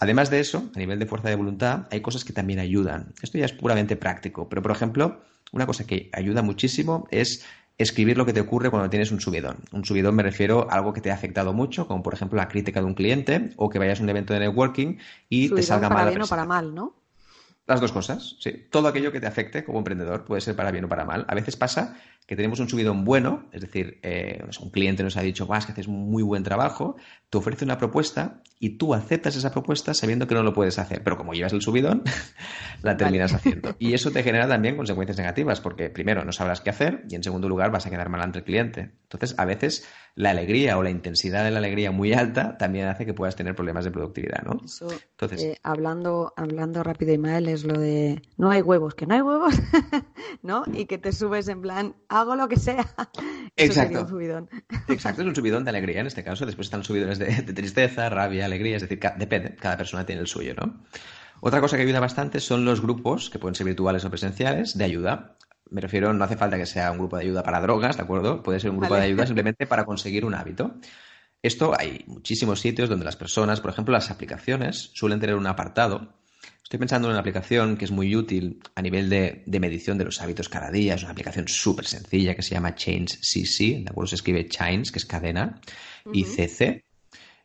Además de eso, a nivel de fuerza de voluntad, hay cosas que también ayudan. Esto ya es puramente práctico, pero por ejemplo, una cosa que ayuda muchísimo es escribir lo que te ocurre cuando tienes un subidón. Un subidón me refiero a algo que te ha afectado mucho, como por ejemplo la crítica de un cliente o que vayas a un evento de networking y te salga para mal. bien o para mal, ¿no? Las dos cosas, sí. Todo aquello que te afecte como emprendedor puede ser para bien o para mal. A veces pasa que tenemos un subidón bueno, es decir, eh, un cliente nos ha dicho, vas, que haces muy buen trabajo, te ofrece una propuesta y tú aceptas esa propuesta sabiendo que no lo puedes hacer, pero como llevas el subidón, <laughs> la terminas haciendo. Y eso te genera también consecuencias negativas, porque primero no sabrás qué hacer y en segundo lugar vas a quedar mal ante el cliente. Entonces, a veces la alegría o la intensidad de la alegría muy alta también hace que puedas tener problemas de productividad, ¿no? Entonces, eh, hablando, hablando rápido, Imael, es lo de no hay huevos, que no hay huevos, <laughs> ¿no? Y que te subes en plan, hago lo que sea. <laughs> Exacto. Exacto, es un subidón de alegría en este caso. Después están subidones de, tristeza, rabia, alegría, es decir, depende, cada persona tiene el suyo, ¿no? Otra cosa que ayuda bastante son los grupos, que pueden ser virtuales o presenciales, de ayuda. Me refiero, no hace falta que sea un grupo de ayuda para drogas, ¿de acuerdo? Puede ser un grupo de ayuda <laughs> simplemente para conseguir un hábito. Esto hay muchísimos sitios donde las personas, por ejemplo, las aplicaciones suelen tener un apartado Estoy pensando en una aplicación que es muy útil a nivel de, medición de los hábitos cada día. Es una aplicación súper sencilla que se llama Chains CC, ¿de acuerdo? Se escribe Chains, que es cadena, y CC,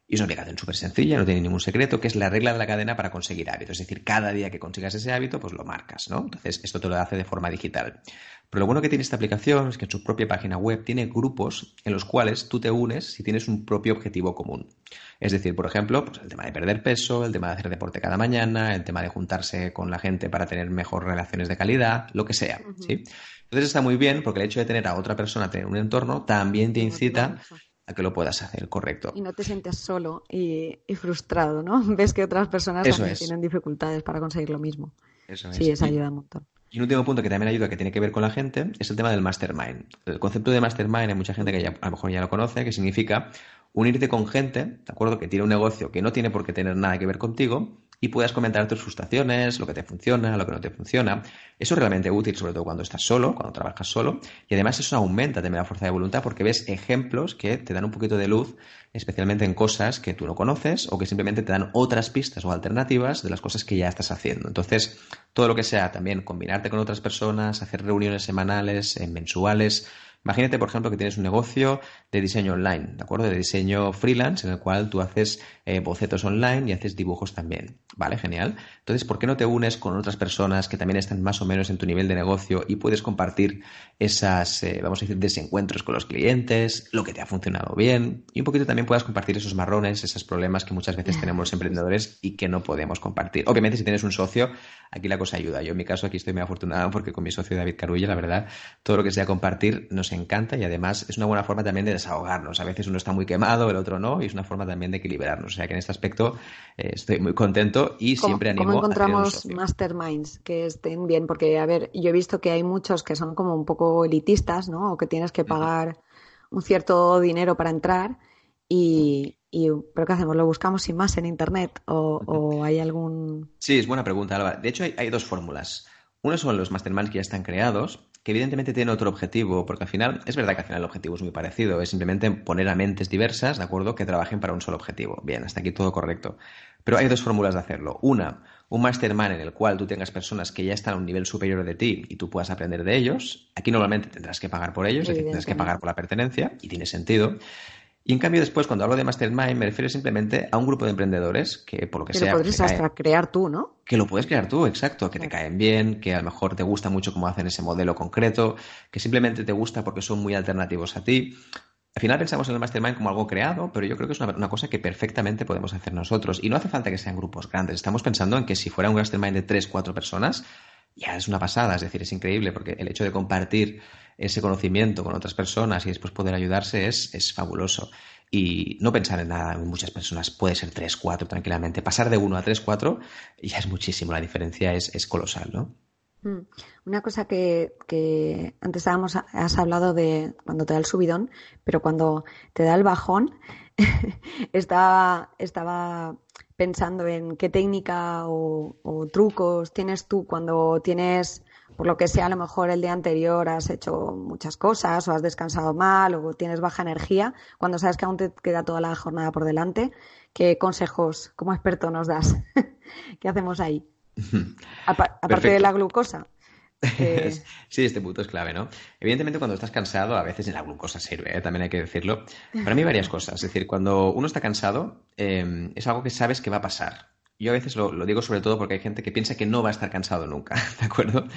y es una aplicación súper sencilla, no tiene ningún secreto, que es la regla de la cadena para conseguir hábitos. Es decir, cada día que consigas ese hábito, pues lo marcas, ¿no? Entonces, esto te lo hace de forma digital. Pero lo bueno que tiene esta aplicación es que en su propia página web tiene grupos en los cuales tú te unes si tienes un propio objetivo común. Es decir, por ejemplo, pues el tema de perder peso, el tema de hacer deporte cada mañana, el tema de juntarse con la gente para tener mejores relaciones de calidad, lo que sea, ¿sí? Entonces está muy bien porque el hecho de tener a otra persona, tener un entorno, también te incita a que lo puedas hacer, correcto. Y no te sientes solo y, frustrado, ¿no? <laughs> Ves que otras personas también tienen dificultades para conseguir lo mismo. Eso es. Sí, eso ayuda un montón. Y un último punto que también ayuda, que tiene que ver con la gente, es el tema del mastermind. El concepto de mastermind hay mucha gente que ya, a lo mejor ya lo conoce, que significa unirte con gente, ¿de acuerdo? Que tiene un negocio que no tiene por qué tener nada que ver contigo y puedas comentar tus frustraciones, lo que te funciona, lo que no te funciona. Eso es realmente útil, sobre todo cuando estás solo, cuando trabajas solo. Y además eso aumenta también la fuerza de voluntad porque ves ejemplos que te dan un poquito de luz, especialmente en cosas que tú no conoces o que simplemente te dan otras pistas o alternativas de las cosas que ya estás haciendo. Entonces, todo lo que sea también combinarte con otras personas, hacer reuniones semanales, eh, mensuales, Imagínate, por ejemplo, que tienes un negocio de diseño online, ¿de acuerdo? De diseño freelance, en el cual tú haces eh, bocetos online y haces dibujos también. ¿Vale? Genial. Entonces, ¿por qué no te unes con otras personas que también están más o menos en tu nivel de negocio y puedes compartir esas, eh, vamos a decir, desencuentros con los clientes, lo que te ha funcionado bien y un poquito también puedas compartir esos marrones, esos problemas que muchas veces tenemos los emprendedores y que no podemos compartir. Obviamente, si tienes un socio, aquí la cosa ayuda. Yo en mi caso aquí estoy muy afortunado porque con mi socio David Carulla, la verdad, todo lo que sea compartir nos encanta y además es una buena forma también de desahogarnos. A veces uno está muy quemado, el otro no, y es una forma también de equilibrarnos. O sea que en este aspecto eh, estoy muy contento y siempre animo ¿Cómo encontramos masterminds que estén bien? Porque, a ver, yo he visto que hay muchos que son como un poco elitistas, ¿no? O que tienes que pagar un cierto dinero para entrar y, ¿pero qué hacemos? ¿Lo buscamos sin más en Internet o, hay algún...? Sí, es buena pregunta, Alba. De hecho, hay, hay, dos fórmulas. Uno son los masterminds que ya están creados, que evidentemente tienen otro objetivo, porque al final, es verdad que al final el objetivo es muy parecido, es simplemente poner a mentes diversas, ¿de acuerdo?, que trabajen para un solo objetivo. Bien, hasta aquí todo correcto. Pero hay dos fórmulas de hacerlo. Una, un mastermind en el cual tú tengas personas que ya están a un nivel superior de ti y tú puedas aprender de ellos. Aquí normalmente tendrás que pagar por ellos, es decir, tendrás que pagar por la pertenencia y tiene sentido. Y en cambio después, cuando hablo de Mastermind, me refiero simplemente a un grupo de emprendedores que, por lo que, que sea... Lo podrías hasta crear tú, ¿no? Que lo puedes crear tú, exacto. Que te caen bien, que a lo mejor te gusta mucho cómo hacen ese modelo concreto, que simplemente te gusta porque son muy alternativos a ti. Al final pensamos en el Mastermind como algo creado, pero yo creo que es una, cosa que perfectamente podemos hacer nosotros. Y no hace falta que sean grupos grandes. Estamos pensando en que si fuera un Mastermind de tres, cuatro personas, ya es una pasada. Es decir, es increíble porque el hecho de compartir ese conocimiento con otras personas y después poder ayudarse es, es fabuloso y no pensar en nada muchas personas. Puede ser 3, 4 tranquilamente. Pasar de 1 a 3, 4 <laughs> ya es muchísimo. La diferencia es, es colosal, ¿no? Mm. Una cosa que, que antes habíamos, has hablado de cuando te da el subidón, pero cuando te da el bajón, <laughs> estaba, estaba pensando en qué técnica o, o trucos tienes tú cuando tienes por lo que sea, a lo mejor el día anterior has hecho muchas cosas o has descansado mal o tienes baja energía, cuando sabes que aún te queda toda la jornada por delante, ¿qué consejos como experto nos das? <laughs> ¿Qué hacemos ahí? aparte de la glucosa. Sí, este punto es clave, ¿no? Evidentemente, cuando estás cansado, a veces la glucosa sirve, ¿eh? también hay que decirlo. Para mí, varias cosas. Es decir, cuando uno está cansado, eh, es algo que sabes que va a pasar. Yo a veces lo, digo sobre todo porque hay gente que piensa que no va a estar cansado nunca, <laughs> ¿de acuerdo?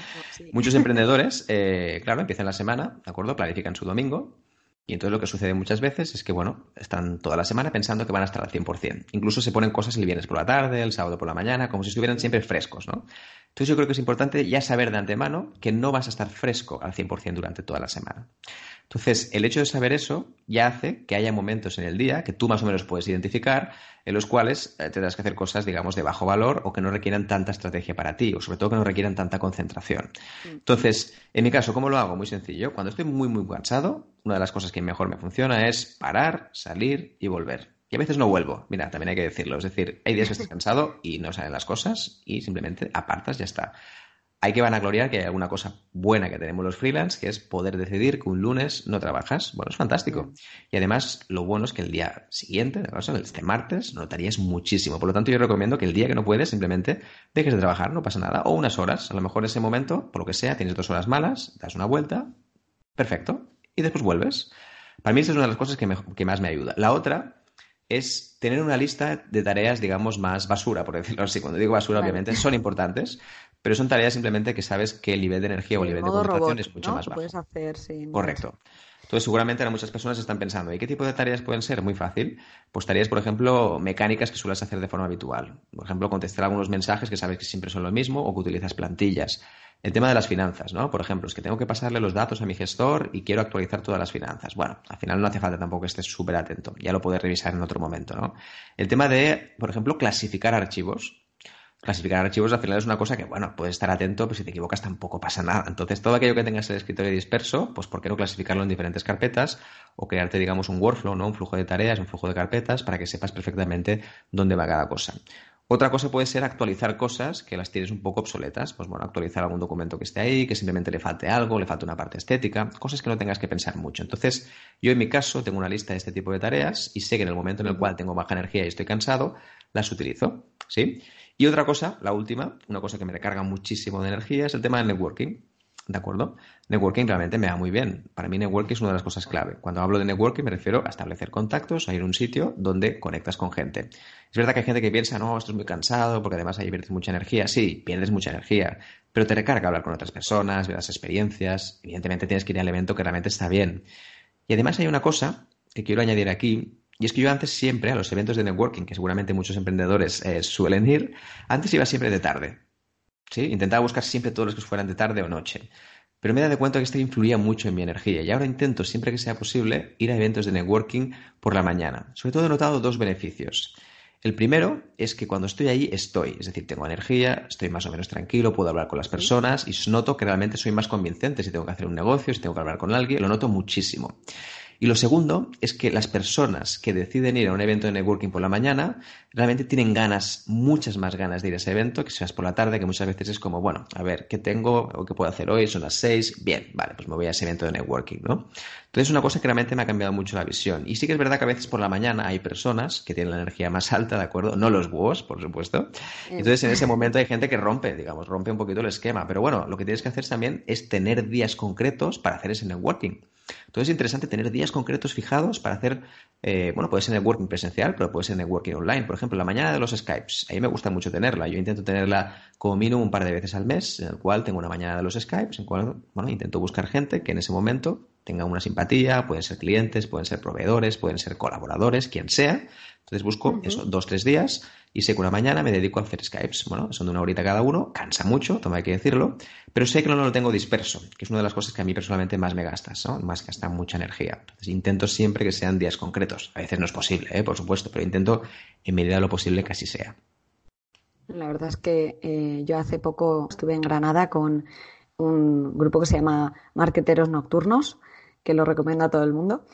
Muchos emprendedores, eh, claro, empiezan la semana, ¿de acuerdo? Planifican su domingo y entonces lo que sucede muchas veces es que, bueno, están toda la semana pensando que van a estar al 100%. Incluso se ponen cosas el viernes por la tarde, el sábado por la mañana, como si estuvieran siempre frescos, ¿no? Entonces yo creo que es importante ya saber de antemano que no vas a estar fresco al 100% durante toda la semana. Entonces, el hecho de saber eso ya hace que haya momentos en el día que tú más o menos puedes identificar en los cuales eh, tendrás que hacer cosas, digamos, de bajo valor o que no requieran tanta estrategia para ti o sobre todo que no requieran tanta concentración. Mm. Entonces, en mi caso, ¿cómo lo hago? Muy sencillo. Cuando estoy muy, muy cansado, una de las cosas que mejor me funciona es parar, salir y volver. Y a veces no vuelvo. Mira, también hay que decirlo. Es decir, hay días que estás cansado y no salen las cosas y simplemente apartas, ya está. Hay que vanagloriar que hay alguna cosa buena que tenemos los freelance, que es poder decidir que un lunes no trabajas. Bueno, es fantástico. Y además, lo bueno es que el día siguiente, este martes, notarías muchísimo. Por lo tanto, yo recomiendo que el día que no puedes, simplemente dejes de trabajar, no pasa nada. O unas horas. A lo mejor ese momento, por lo que sea, tienes dos horas malas, das una vuelta, perfecto, y después vuelves. Para mí, esa es una de las cosas que, que más me ayuda. La otra es tener una lista de tareas, digamos, más basura, por decirlo así. Cuando digo basura, obviamente, son importantes, pero son tareas simplemente que sabes que el nivel de energía o el nivel de concentración es mucho más bajo. Puedes hacer, sí, Correcto. Entonces, seguramente ahora muchas personas están pensando, ¿y qué tipo de tareas pueden ser? Muy fácil. Pues tareas, por ejemplo, mecánicas que sueles hacer de forma habitual. Por ejemplo, contestar algunos mensajes que sabes que siempre son lo mismo o que utilizas plantillas. El tema de las finanzas, ¿no? Por ejemplo, es que tengo que pasarle los datos a mi gestor y quiero actualizar todas las finanzas. Bueno, al final no hace falta tampoco que estés súper atento, ya lo puedes revisar en otro momento, ¿no? El tema de, por ejemplo, clasificar archivos. Clasificar archivos al final es una cosa que, bueno, puedes estar atento, pero si te equivocas tampoco pasa nada. Entonces, todo aquello que tengas en el escritorio disperso, pues ¿por qué no clasificarlo en diferentes carpetas o crearte, digamos, un workflow, ¿no? Un flujo de tareas, un flujo de carpetas para que sepas perfectamente dónde va cada cosa. Otra cosa puede ser actualizar cosas que las tienes un poco obsoletas. Pues bueno, actualizar algún documento que esté ahí, que simplemente le falte algo, le falte una parte estética, cosas que no tengas que pensar mucho. Entonces, yo en mi caso tengo una lista de este tipo de tareas y sé que en el momento en el cual tengo baja energía y estoy cansado, las utilizo. ¿Sí? Y otra cosa, la última, una cosa que me recarga muchísimo de energía es el tema del networking. ¿De acuerdo? Networking realmente me va muy bien. Para mí networking es una de las cosas clave. Cuando hablo de networking me refiero a establecer contactos, a ir a un sitio donde conectas con gente. Es verdad que hay gente que piensa, no, esto es muy cansado porque además ahí pierdes mucha energía. Sí, pierdes mucha energía, pero te recarga hablar con otras personas, ver las experiencias. Evidentemente tienes que ir al evento que realmente está bien. Y además hay una cosa que quiero añadir aquí, y es que yo antes siempre a los eventos de networking, que seguramente muchos emprendedores eh, suelen ir, antes iba siempre de tarde. ¿sí? Intentaba buscar siempre todos los que fueran de tarde o noche. Pero me he dado cuenta que esto influía mucho en mi energía y ahora intento, siempre que sea posible, ir a eventos de networking por la mañana. Sobre todo he notado dos beneficios. El primero es que cuando estoy ahí estoy, es decir, tengo energía, estoy más o menos tranquilo, puedo hablar con las personas y noto que realmente soy más convincente si tengo que hacer un negocio, si tengo que hablar con alguien, lo noto muchísimo. Y lo segundo es que las personas que deciden ir a un evento de networking por la mañana realmente tienen ganas, muchas más ganas de ir a ese evento que si vas por la tarde, que muchas veces es como, bueno, a ver, ¿qué tengo o qué puedo hacer hoy? Son las seis, bien, vale, pues me voy a ese evento de networking, ¿no? Entonces es una cosa que realmente me ha cambiado mucho la visión. Y sí que es verdad que a veces por la mañana hay personas que tienen la energía más alta, ¿de acuerdo? No los búhos, por supuesto. Entonces en ese momento hay gente que rompe, digamos, rompe un poquito el esquema. Pero bueno, lo que tienes que hacer también es tener días concretos para hacer ese networking. Entonces es interesante tener días concretos fijados para hacer, eh, bueno, puede ser networking presencial, pero puede ser networking online. Por ejemplo, la mañana de los Skypes. A mí me gusta mucho tenerla. Yo intento tenerla como mínimo un par de veces al mes, en el cual tengo una mañana de los Skypes, en cual, bueno, intento buscar gente que en ese momento tenga una simpatía, pueden ser clientes, pueden ser proveedores, pueden ser colaboradores, quien sea. Entonces busco eso, dos, tres días y sé que una mañana me dedico a hacer Skypes. Bueno, son de una horita cada uno, cansa mucho, toma que decirlo, pero sé que no lo tengo disperso, que es una de las cosas que a mí personalmente más me gastas, ¿no? Más gasta mucha energía. Entonces intento siempre que sean días concretos. A veces no es posible, ¿eh? por supuesto, pero intento en medida de lo posible que así sea. La verdad es que eh, yo hace poco estuve en Granada con un grupo que se llama Marqueteros Nocturnos que lo recomiendo a todo el mundo.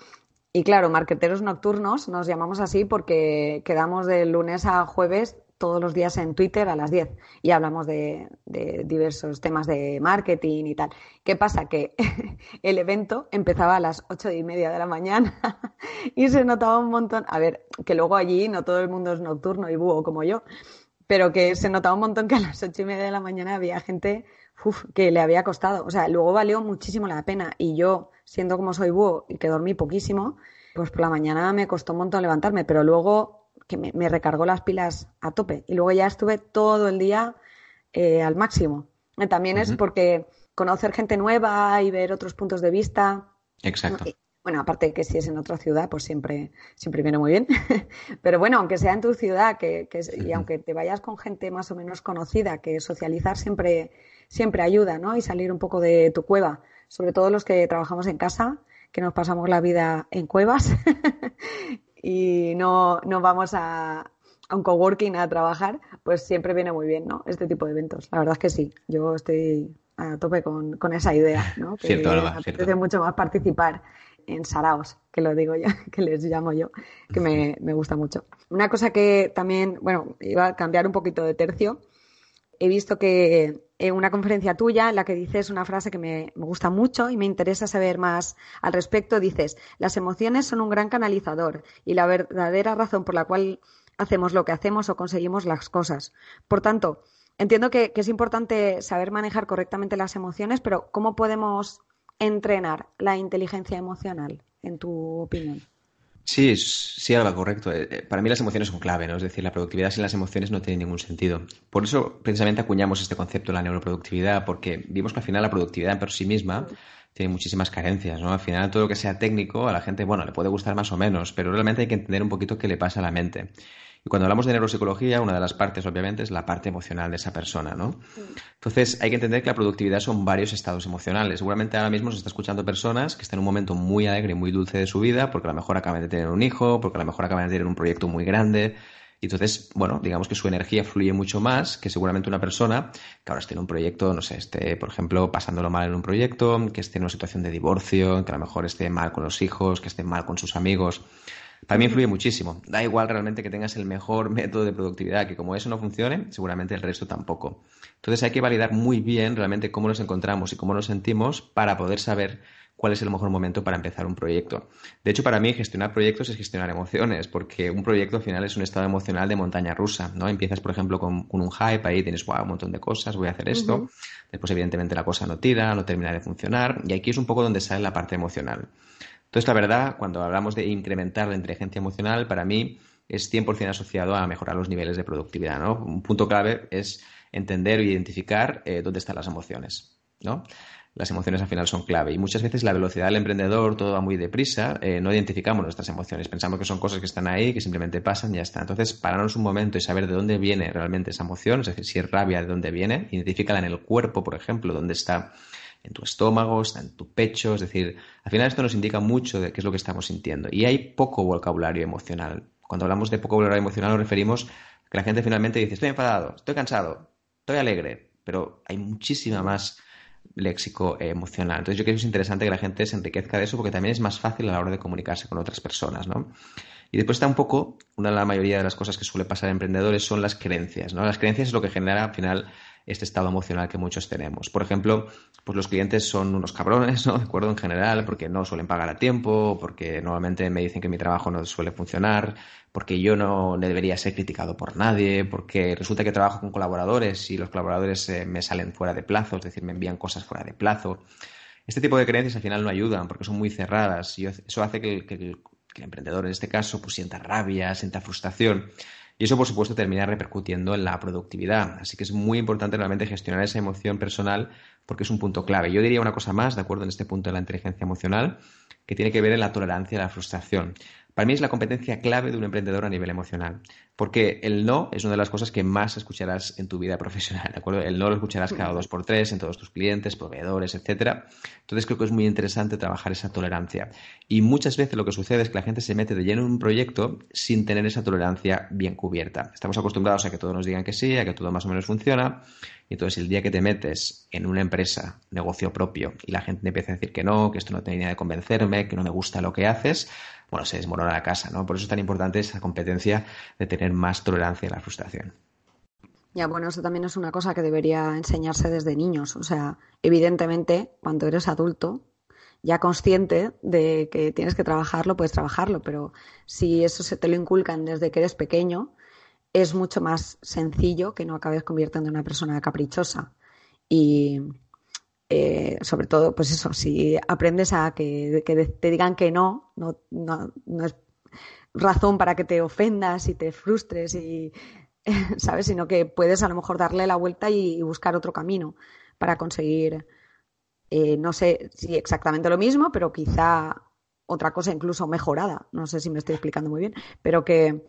Y claro, marqueteros nocturnos nos llamamos así porque quedamos de lunes a jueves todos los días en Twitter a las 10 y hablamos de, diversos temas de marketing y tal. ¿Qué pasa? Que <laughs> el evento empezaba a las ocho y media de la mañana <laughs> y se notaba un montón. A ver, que luego allí no todo el mundo es nocturno y búho como yo, pero que se notaba un montón que a las ocho y media de la mañana había gente que le había costado. O sea, luego valió muchísimo la pena y yo siendo como soy búho y que dormí poquísimo, pues por la mañana me costó un montón levantarme, pero luego que me, recargó las pilas a tope y luego ya estuve todo el día eh, al máximo. también es porque conocer gente nueva y ver otros puntos de vista. Exacto. bueno, aparte que si es en otra ciudad, pues siempre, siempre viene muy bien. <laughs> Pero bueno, aunque sea en tu ciudad que, y aunque te vayas con gente más o menos conocida, que socializar siempre, siempre ayuda, ¿no? Y salir un poco de tu cueva sobre todo los que trabajamos en casa, que nos pasamos la vida en cuevas <laughs> y no, no vamos a, un coworking a trabajar, pues siempre viene muy bien, ¿no? Este tipo de eventos. La verdad es que sí, yo estoy a tope con, esa idea, ¿no? <laughs> Que cierto, me apetece mucho más participar en saraos, que lo digo yo, <laughs> que les llamo yo, que me, me gusta mucho. Una cosa que también, bueno, iba a cambiar un poquito de tercio. He visto que en una conferencia tuya en la que dices una frase que me, gusta mucho y me interesa saber más al respecto. Dices, las emociones son un gran canalizador y la verdadera razón por la cual hacemos lo que hacemos o conseguimos las cosas. Por tanto, entiendo que, que es importante saber manejar correctamente las emociones, pero ¿cómo podemos entrenar la inteligencia emocional, en tu opinión? Sí, sí, Alba, correcto. Eh, eh, para mí las emociones son clave, ¿no? Es decir, la productividad sin las emociones no tiene ningún sentido. Por eso, precisamente, acuñamos este concepto de la neuroproductividad, porque vimos que al final la productividad por sí misma tiene muchísimas carencias, ¿no? Al final todo lo que sea técnico a la gente, bueno, le puede gustar más o menos, pero realmente hay que entender un poquito qué le pasa a la mente. Y cuando hablamos de neuropsicología, una de las partes, obviamente, es la parte emocional de esa persona, ¿no? Entonces, hay que entender que la productividad son varios estados emocionales. Seguramente ahora mismo se está escuchando personas que están en un momento muy alegre y muy dulce de su vida, porque a lo mejor acaban de tener un hijo, porque a lo mejor acaban de tener un proyecto muy grande. Y entonces, bueno, digamos que su energía fluye mucho más que seguramente una persona que ahora esté en un proyecto, no sé, esté, por ejemplo, pasándolo mal en un proyecto, que esté en una situación de divorcio, que a lo mejor esté mal con los hijos, que esté mal con sus amigos. Para mí influye muchísimo. Da igual realmente que tengas el mejor método de productividad, que como eso no funcione, seguramente el resto tampoco. Entonces hay que validar muy bien realmente cómo nos encontramos y cómo nos sentimos para poder saber cuál es el mejor momento para empezar un proyecto. De hecho, para mí gestionar proyectos es gestionar emociones, porque un proyecto al final es un estado emocional de montaña rusa, ¿no? Empiezas, por ejemplo, con, un hype, ahí tienes un montón de cosas, voy a hacer esto. Después, evidentemente, la cosa no tira, no termina de funcionar, y aquí es un poco donde sale la parte emocional. Entonces, la verdad, cuando hablamos de incrementar la inteligencia emocional, para mí es 100% asociado a mejorar los niveles de productividad. ¿no? Un punto clave es entender e identificar eh, dónde están las emociones. ¿no? Las emociones al final son clave y muchas veces la velocidad del emprendedor, todo va muy deprisa, eh, no identificamos nuestras emociones, pensamos que son cosas que están ahí, que simplemente pasan y ya está. Entonces, pararnos un momento y saber de dónde viene realmente esa emoción, es decir, si es rabia, de dónde viene, identifícala en el cuerpo, por ejemplo, dónde está en tu estómago, está en tu pecho, es decir, al final esto nos indica mucho de qué es lo que estamos sintiendo. Y hay poco vocabulario emocional. Cuando hablamos de poco vocabulario emocional nos referimos a que la gente finalmente dice, estoy enfadado, estoy cansado, estoy alegre, pero hay muchísima más léxico emocional. Entonces yo creo que es interesante que la gente se enriquezca de eso porque también es más fácil a la hora de comunicarse con otras personas, ¿no? Y después está un poco, una de la mayoría de las cosas que suele pasar a emprendedores son las creencias, ¿no? Las creencias es lo que genera al final este estado emocional que muchos tenemos. Por ejemplo, pues los clientes son unos cabrones, ¿no? De acuerdo, en general, porque no suelen pagar a tiempo, porque normalmente me dicen que mi trabajo no suele funcionar, porque yo no debería ser criticado por nadie, porque resulta que trabajo con colaboradores y los colaboradores eh, me salen fuera de plazo, es decir, me envían cosas fuera de plazo. Este tipo de creencias al final no ayudan porque son muy cerradas y eso hace que el, emprendedor en este caso pues sienta rabia, sienta frustración y eso, por supuesto, termina repercutiendo en la productividad. Así que es muy importante realmente gestionar esa emoción personal porque es un punto clave. Yo diría una cosa más, de acuerdo en este punto de la inteligencia emocional, que tiene que ver en la tolerancia a la frustración. Para mí es la competencia clave de un emprendedor a nivel emocional, porque el no es una de las cosas que más escucharás en tu vida profesional, ¿de acuerdo? El no lo escucharás cada dos por tres en todos tus clientes, proveedores, etcétera. Entonces creo que es muy interesante trabajar esa tolerancia. Y muchas veces lo que sucede es que la gente se mete de lleno en un proyecto sin tener esa tolerancia bien cubierta. Estamos acostumbrados a que todos nos digan que sí, a que todo más o menos funciona, y entonces el día que te metes en una empresa, negocio propio, y la gente empieza a decir que no, que esto no tiene idea de convencerme, que no me gusta lo que haces, bueno, se desmorona la casa, ¿no? Por eso es tan importante esa competencia de tener más tolerancia a la frustración. Ya, bueno, eso también es una cosa que debería enseñarse desde niños. O sea, evidentemente, cuando eres adulto, ya consciente de que tienes que trabajarlo, puedes trabajarlo, pero si eso se te lo inculcan desde que eres pequeño, es mucho más sencillo que no acabes convirtiendo en una persona caprichosa. Y eh, sobre todo, pues eso, si aprendes a que, te digan que no, no, no, es razón para que te ofendas y te frustres y, <laughs> ¿sabes? Sino que puedes a lo mejor darle la vuelta y, buscar otro camino para conseguir, eh, no sé si exactamente lo mismo, pero quizá otra cosa incluso mejorada. No sé si me estoy explicando muy bien, pero que,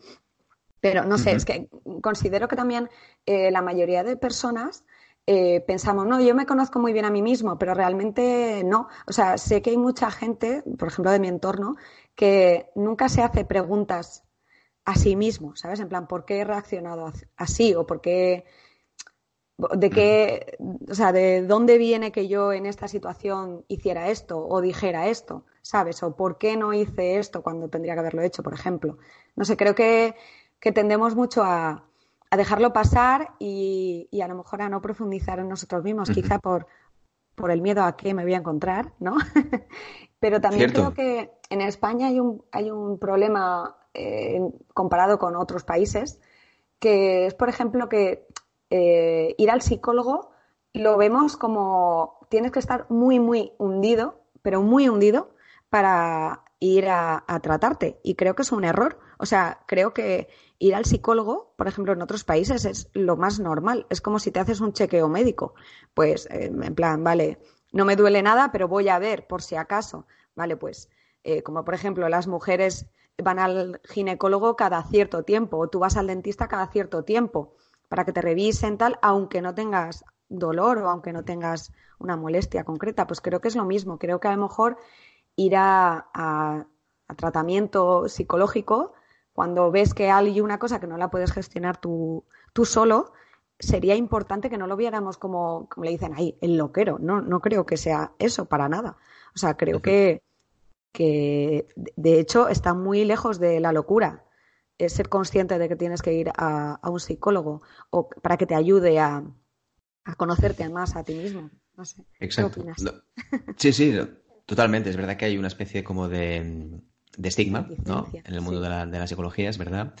pero no sé, es que considero que también eh, la mayoría de personas eh, pensamos, no, yo me conozco muy bien a mí mismo, pero realmente no. O sea, sé que hay mucha gente, por ejemplo, de mi entorno, que nunca se hace preguntas a sí mismo, ¿sabes? En plan, ¿por qué he reaccionado así? O por qué. de qué. O sea, de dónde viene que yo en esta situación hiciera esto o dijera esto, ¿sabes? O por qué no hice esto cuando tendría que haberlo hecho, por ejemplo. No sé, creo que, que tendemos mucho a dejarlo pasar y, a lo mejor a no profundizar en nosotros mismos, quizá por, por el miedo a qué me voy a encontrar, ¿no? <laughs> Pero también creo que en España hay un, hay un problema eh, comparado con otros países, que es, por ejemplo, que eh, ir al psicólogo lo vemos como tienes que estar muy, muy hundido, pero muy hundido para ir a, tratarte. Y creo que es un error. O sea, creo que ir al psicólogo, por ejemplo, en otros países es lo más normal. Es como si te haces un chequeo médico. Pues, eh, en plan, vale, no me duele nada, pero voy a ver por si acaso. Vale, pues, eh, como por ejemplo, las mujeres van al ginecólogo cada cierto tiempo o tú vas al dentista cada cierto tiempo para que te revisen tal, aunque no tengas dolor o aunque no tengas una molestia concreta. Pues creo que es lo mismo. Creo que a lo mejor ir a, tratamiento psicológico cuando ves que hay una cosa que no la puedes gestionar tú, tú solo, sería importante que no lo viéramos como, como le dicen ahí, el loquero. No, no creo que sea eso para nada. O sea, creo que, que de hecho está muy lejos de la locura. Es ser consciente de que tienes que ir a, un psicólogo o para que te ayude a, a conocerte más a ti mismo. No sé. Exacto. <laughs> Sí, sí, totalmente. Es verdad que hay una especie como de, estigma ¿no? en el mundo de, la, de, la, psicología, es verdad.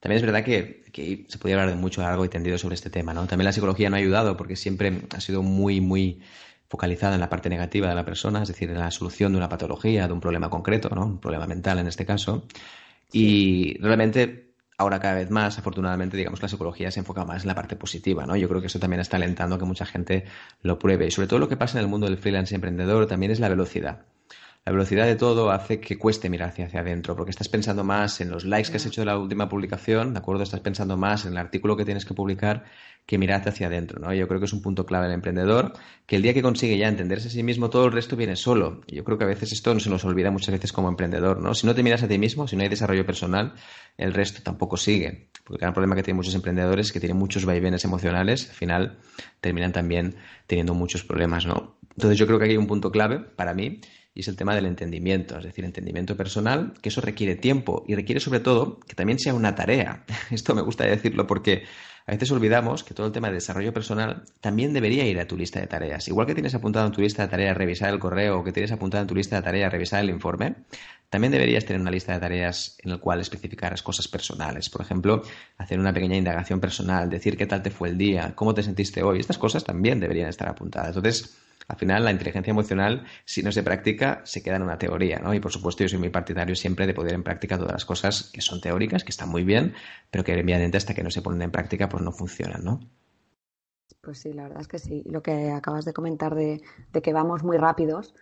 También es verdad que, que, se podría hablar de mucho largo y tendido sobre este tema. ¿no? También la psicología no ha ayudado porque siempre ha sido muy, muy focalizada en la parte negativa de la persona, es decir, en la solución de una patología, de un problema concreto, ¿no? un problema mental en este caso. Y realmente ahora cada vez más, afortunadamente, digamos, la psicología se enfoca más en la parte positiva, ¿no? Yo creo que eso también está alentando a que mucha gente lo pruebe. Y sobre todo lo que pasa en el mundo del freelance emprendedor también es la velocidad. La velocidad de todo hace que cueste mirar hacia, hacia adentro, porque estás pensando más en los likes que has hecho de la última publicación, ¿de acuerdo? Estás pensando más en el artículo que tienes que publicar que mirarte hacia adentro, ¿no? Yo creo que es un punto clave del emprendedor, que el día que consigue ya entenderse a sí mismo, todo el resto viene solo. yo creo que a veces esto no se nos olvida muchas veces como emprendedor, ¿no? Si no te miras a ti mismo, si no hay desarrollo personal, el resto tampoco sigue. Porque el gran problema que tienen muchos emprendedores es que tienen muchos vaivenes emocionales, al final terminan también teniendo muchos problemas, ¿no? Entonces yo creo que aquí hay un punto clave para mí y es el tema del entendimiento, es decir, entendimiento personal, que eso requiere tiempo y requiere sobre todo que también sea una tarea. <laughs> Esto me gusta decirlo porque a veces olvidamos que todo el tema de desarrollo personal también debería ir a tu lista de tareas. Igual que tienes apuntado en tu lista de tareas revisar el correo o que tienes apuntado en tu lista de tareas revisar el informe, también deberías tener una lista de tareas en la cual especificaras cosas personales. Por ejemplo, hacer una pequeña indagación personal, decir qué tal te fue el día, cómo te sentiste hoy. Estas cosas también deberían estar apuntadas. Entonces, al final, la inteligencia emocional, si no se practica, se queda en una teoría, ¿no? Y por supuesto, yo soy muy partidario siempre de poner en práctica todas las cosas que son teóricas, que están muy bien, pero que evidentemente hasta que no se ponen en práctica, pues no funcionan, ¿no? Pues sí, la verdad es que sí. Lo que acabas de comentar de, que vamos muy rápidos,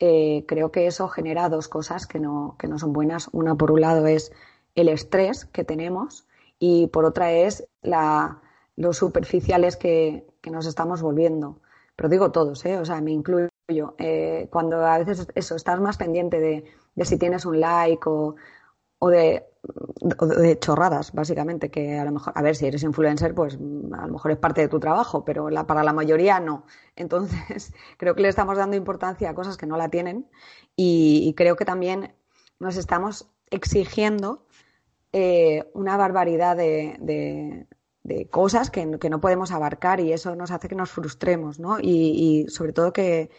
eh, creo que eso genera dos cosas que no, que no son buenas. Una, por un lado, es el estrés que tenemos y por otra es la, los superficiales que, que nos estamos volviendo pero digo todos, ¿eh? o sea, me incluyo. Eh, cuando a veces eso, estás más pendiente de, si tienes un like o, o, de, de, chorradas, básicamente, que a lo mejor, a ver, si eres influencer, pues a lo mejor es parte de tu trabajo, pero la, para la mayoría no. Entonces, <laughs> creo que le estamos dando importancia a cosas que no la tienen y, creo que también nos estamos exigiendo eh, una barbaridad de, de cosas que, no podemos abarcar y eso nos hace que nos frustremos, ¿no? Y, sobre todo que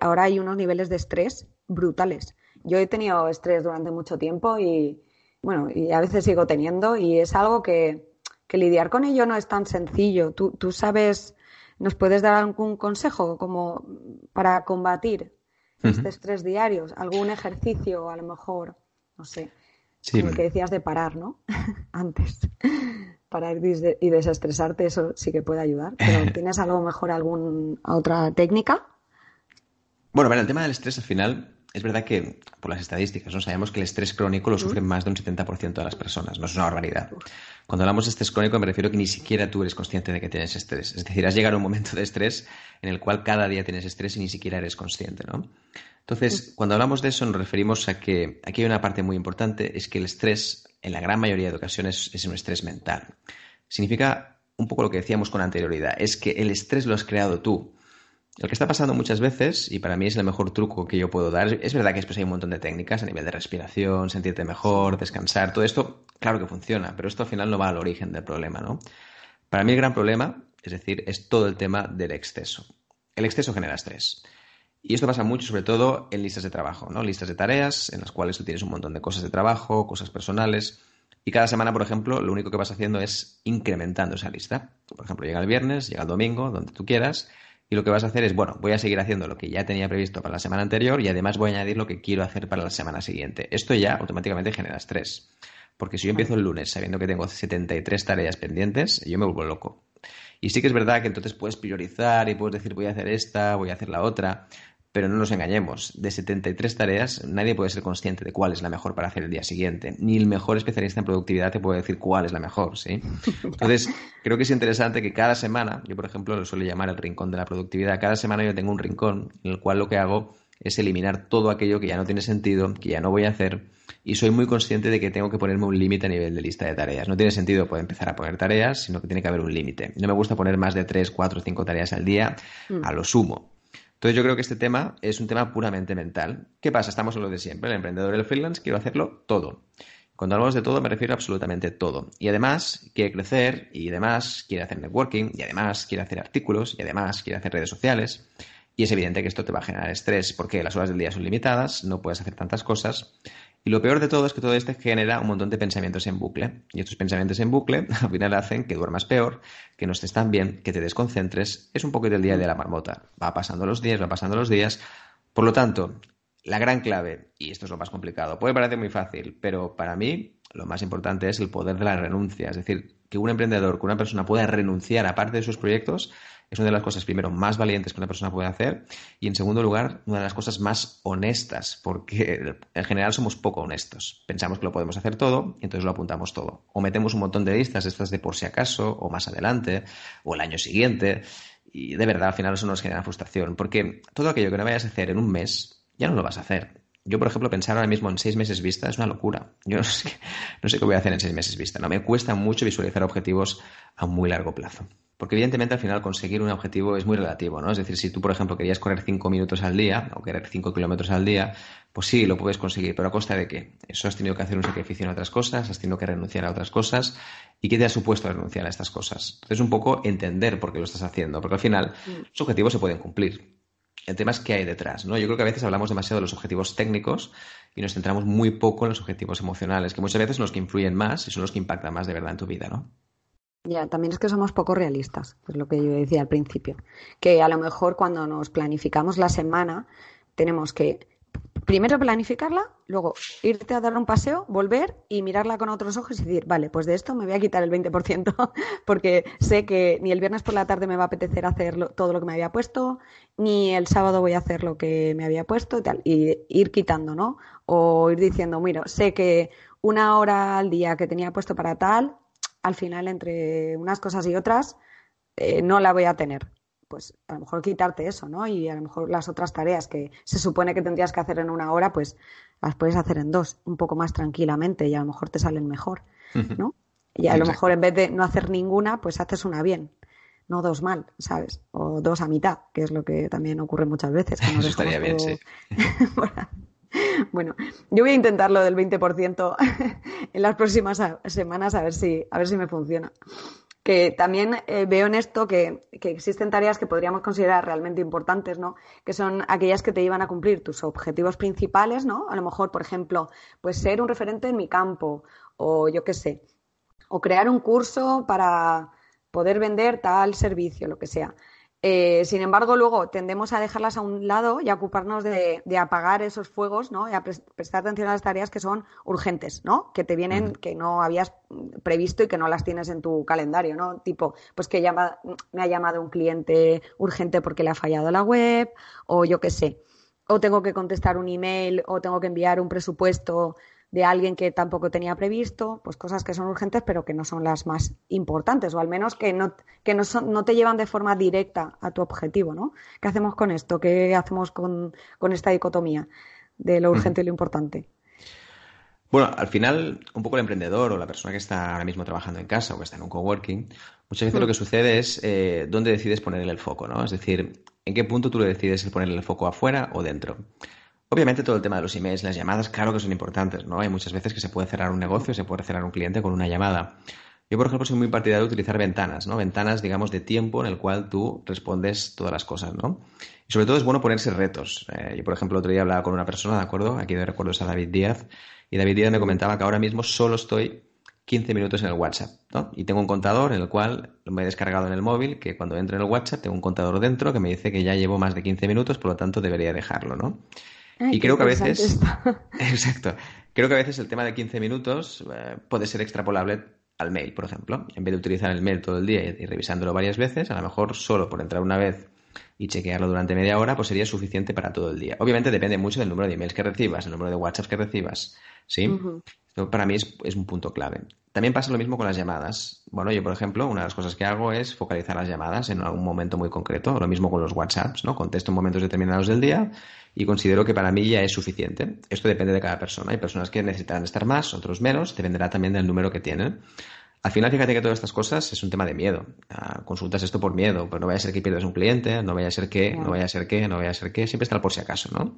ahora hay unos niveles de estrés brutales. Yo he tenido estrés durante mucho tiempo y, bueno, y a veces sigo teniendo y es algo que, lidiar con ello no es tan sencillo. Tú, tú sabes, ¿nos puedes dar algún consejo como para combatir este estrés diario? ¿Algún ejercicio a lo mejor? No sé. Sí. Que decías de parar, ¿no? <laughs> Antes para ir y desestresarte, eso sí que puede ayudar. Pero <laughs> ¿tienes algo mejor, alguna otra técnica? Bueno, bueno, el tema del estrés al final es verdad que por las estadísticas no sabemos que el estrés crónico lo sufren más de un 70% de las personas, no es una barbaridad. Cuando hablamos de estrés crónico me refiero que ni siquiera tú eres consciente de que tienes estrés. Es decir, has llegado a un momento de estrés en el cual cada día tienes estrés y ni siquiera eres consciente, ¿no? Entonces, cuando hablamos de eso nos referimos a que aquí hay una parte muy importante, es que el estrés en la gran mayoría de ocasiones es un estrés mental. Significa un poco lo que decíamos con anterioridad, es que el estrés lo has creado tú. Lo que está pasando muchas veces, y para mí es el mejor truco que yo puedo dar, es verdad que después hay un montón de técnicas a nivel de respiración, sentirte mejor, descansar, todo esto, claro que funciona, pero esto al final no va al origen del problema, ¿no? Para mí el gran problema, es decir, es todo el tema del exceso. El exceso genera estrés. Y esto pasa mucho, sobre todo en listas de trabajo, ¿no? Listas de tareas en las cuales tú tienes un montón de cosas de trabajo, cosas personales. Y cada semana, por ejemplo, lo único que vas haciendo es incrementando esa lista. Por ejemplo, llega el viernes, llega el domingo, donde tú quieras, y lo que vas a hacer es, bueno, voy a seguir haciendo lo que ya tenía previsto para la semana anterior y además voy a añadir lo que quiero hacer para la semana siguiente. Esto ya automáticamente genera estrés. Porque si yo empiezo el lunes sabiendo que tengo 73 tareas pendientes, yo me vuelvo loco. Y sí que es verdad que entonces puedes priorizar y puedes decir voy a hacer esta, voy a hacer la otra, pero no nos engañemos, de 73 tareas nadie puede ser consciente de cuál es la mejor para hacer el día siguiente. Ni el mejor especialista en productividad te puede decir cuál es la mejor, ¿sí? <laughs> Entonces, creo que es interesante que cada semana, yo por ejemplo lo suelo llamar el rincón de la productividad, cada semana yo tengo un rincón en el cual lo que hago es eliminar todo aquello que ya no tiene sentido, que ya no voy a hacer, y soy muy consciente de que tengo que ponerme un límite a nivel de lista de tareas. No tiene sentido poder empezar a poner tareas, sino que tiene que haber un límite. No me gusta poner más de 3, 4, 5 tareas al día, mm. a lo sumo. Entonces yo creo que este tema es un tema puramente mental. ¿Qué pasa? Estamos en lo de siempre. El emprendedor y el freelance quiero hacerlo todo. Cuando hablamos de todo me refiero a absolutamente todo. Y además quiere crecer y además quiere hacer networking y además quiere hacer artículos y además quiere hacer redes sociales. Y es evidente que esto te va a generar estrés porque las horas del día son limitadas, no puedes hacer tantas cosas y lo peor de todo es que todo esto genera un montón de pensamientos en bucle. Y estos pensamientos en bucle <laughs> al final hacen que duermas peor, que no estés tan bien, que te desconcentres. Es un poco del día de la marmota. Va pasando los días, va pasando los días. Por lo tanto, la gran clave, y esto es lo más complicado, puede parecer muy fácil, pero para mí lo más importante es el poder de la renuncia. Es decir, que un emprendedor, que una persona pueda renunciar a parte de sus proyectos es una de las cosas, primero, más valientes que una persona puede hacer y, en segundo lugar, una de las cosas más honestas, porque en general somos poco honestos. Pensamos que lo podemos hacer todo y entonces lo apuntamos todo. O metemos un montón de listas, estas de por si acaso, o más adelante, o el año siguiente, y de verdad al final eso nos genera frustración, porque todo aquello que no vayas a hacer en un mes, ya no lo vas a hacer. Yo, por ejemplo, pensar ahora mismo en seis meses vista es una locura. Yo no sé, no sé qué voy a hacer en seis meses vista. No me cuesta mucho visualizar objetivos a muy largo plazo. Porque evidentemente al final conseguir un objetivo es muy relativo, ¿no? Es decir, si tú, por ejemplo, querías correr 5 minutos al día o querer 5 kilómetros al día, pues sí, lo puedes conseguir, pero a costa de qué? Eso has tenido que hacer un sacrificio en otras cosas, has tenido que renunciar a otras cosas. ¿Y qué te ha supuesto renunciar a estas cosas? Entonces, un poco entender por qué lo estás haciendo, porque al final mm. los objetivos se pueden cumplir. El tema es qué hay detrás, ¿no? Yo creo que a veces hablamos demasiado de los objetivos técnicos y nos centramos muy poco en los objetivos emocionales, que muchas veces son los que influyen más y son los que impactan más de verdad en tu vida, ¿no? Ya, también es que somos poco realistas, es lo que yo decía al principio. Que a lo mejor cuando nos planificamos la semana, tenemos que primero planificarla, luego irte a dar un paseo, volver y mirarla con otros ojos y decir, vale, pues de esto me voy a quitar el 20% <laughs> porque sé que ni el viernes por la tarde me va a apetecer hacer todo lo que me había puesto, ni el sábado voy a hacer lo que me había puesto y tal. Y ir quitando, ¿no? O ir diciendo, mira, sé que una hora al día que tenía puesto para tal, al final entre unas cosas y otras eh, no la voy a tener. Pues a lo mejor quitarte eso, ¿no? Y a lo mejor las otras tareas que se supone que tendrías que hacer en una hora, pues las puedes hacer en dos, un poco más tranquilamente y a lo mejor te salen mejor, ¿no? Y a lo mejor en vez de no hacer ninguna, pues haces una bien, no dos mal, ¿sabes? O dos a mitad, que es lo que también ocurre muchas veces. Que <laughs> Eso estaría bien, sí. <laughs> Bueno, yo voy a intentar lo del 20% <laughs> en las próximas semanas a ver si, a ver si me funciona. Que también eh, veo en esto que, existen tareas que podríamos considerar realmente importantes, ¿no? Que son aquellas que te llevan a cumplir tus objetivos principales, ¿no? A lo mejor, por ejemplo, pues ser un referente en mi campo, o yo qué sé, o crear un curso para poder vender tal servicio, lo que sea. Eh, sin embargo, luego tendemos a dejarlas a un lado y a ocuparnos de, apagar esos fuegos, ¿no? Y a prestar atención a las tareas que son urgentes, ¿no? Que te vienen, que no habías previsto y que no las tienes en tu calendario, ¿no? Tipo, pues que me ha llamado un cliente urgente porque le ha fallado la web, o yo qué sé. O tengo que contestar un email, o tengo que enviar un presupuesto de alguien que tampoco tenía previsto, pues cosas que son urgentes pero que no son las más importantes o al menos que no, que no, son, no te llevan de forma directa a tu objetivo, ¿no? ¿Qué hacemos con esto? ¿Qué hacemos con, con esta dicotomía de lo urgente y lo importante? Bueno, al final, un poco el emprendedor o la persona que está ahora mismo trabajando en casa o que está en un coworking, muchas veces lo mm. que sucede es eh, dónde decides ponerle el foco, ¿no? Es decir, en qué punto tú le decides ponerle el foco afuera o dentro. Obviamente todo el tema de los emails, las llamadas, claro que son importantes, ¿no? Hay muchas veces que se puede cerrar un negocio, se puede cerrar un cliente con una llamada. Yo, por ejemplo, soy muy partidario de utilizar ventanas, ¿no? Ventanas, digamos, de tiempo en el cual tú respondes todas las cosas, ¿no? Y sobre todo es bueno ponerse retos. Eh, yo, por ejemplo, el otro día hablaba con una persona, ¿de acuerdo? Aquí de recuerdo es a David Díaz, y David Díaz me comentaba que ahora mismo solo estoy 15 minutos en el WhatsApp, ¿no? Y tengo un contador en el cual me he descargado en el móvil, que cuando entro en el WhatsApp tengo un contador dentro que me dice que ya llevo más de 15 minutos, por lo tanto debería dejarlo, ¿no? Y creo que a veces... <laughs> Exacto. Creo que a veces el tema de 15 minutos eh, puede ser extrapolable al mail, por ejemplo. En vez de utilizar el mail todo el día y, revisándolo varias veces, a lo mejor solo por entrar una vez y chequearlo durante media hora, pues sería suficiente para todo el día. Obviamente depende mucho del número de emails que recibas, el número de WhatsApp que recibas, ¿sí? Esto para mí es, un punto clave. También pasa lo mismo con las llamadas. Bueno, yo, por ejemplo, una de las cosas que hago es focalizar las llamadas en algún momento muy concreto. Lo mismo con los WhatsApps, ¿no? Contesto en momentos determinados del día y considero que para mí ya es suficiente. Esto depende de cada persona. Hay personas que necesitarán estar más, otros menos, dependerá también del número que tienen. Al final, fíjate que todas estas cosas es un tema de miedo. Ah, consultas esto por miedo, pero no vaya a ser que pierdas un cliente, no vaya a ser que, no vaya a ser que, no vaya a ser que, siempre está por si acaso, ¿no?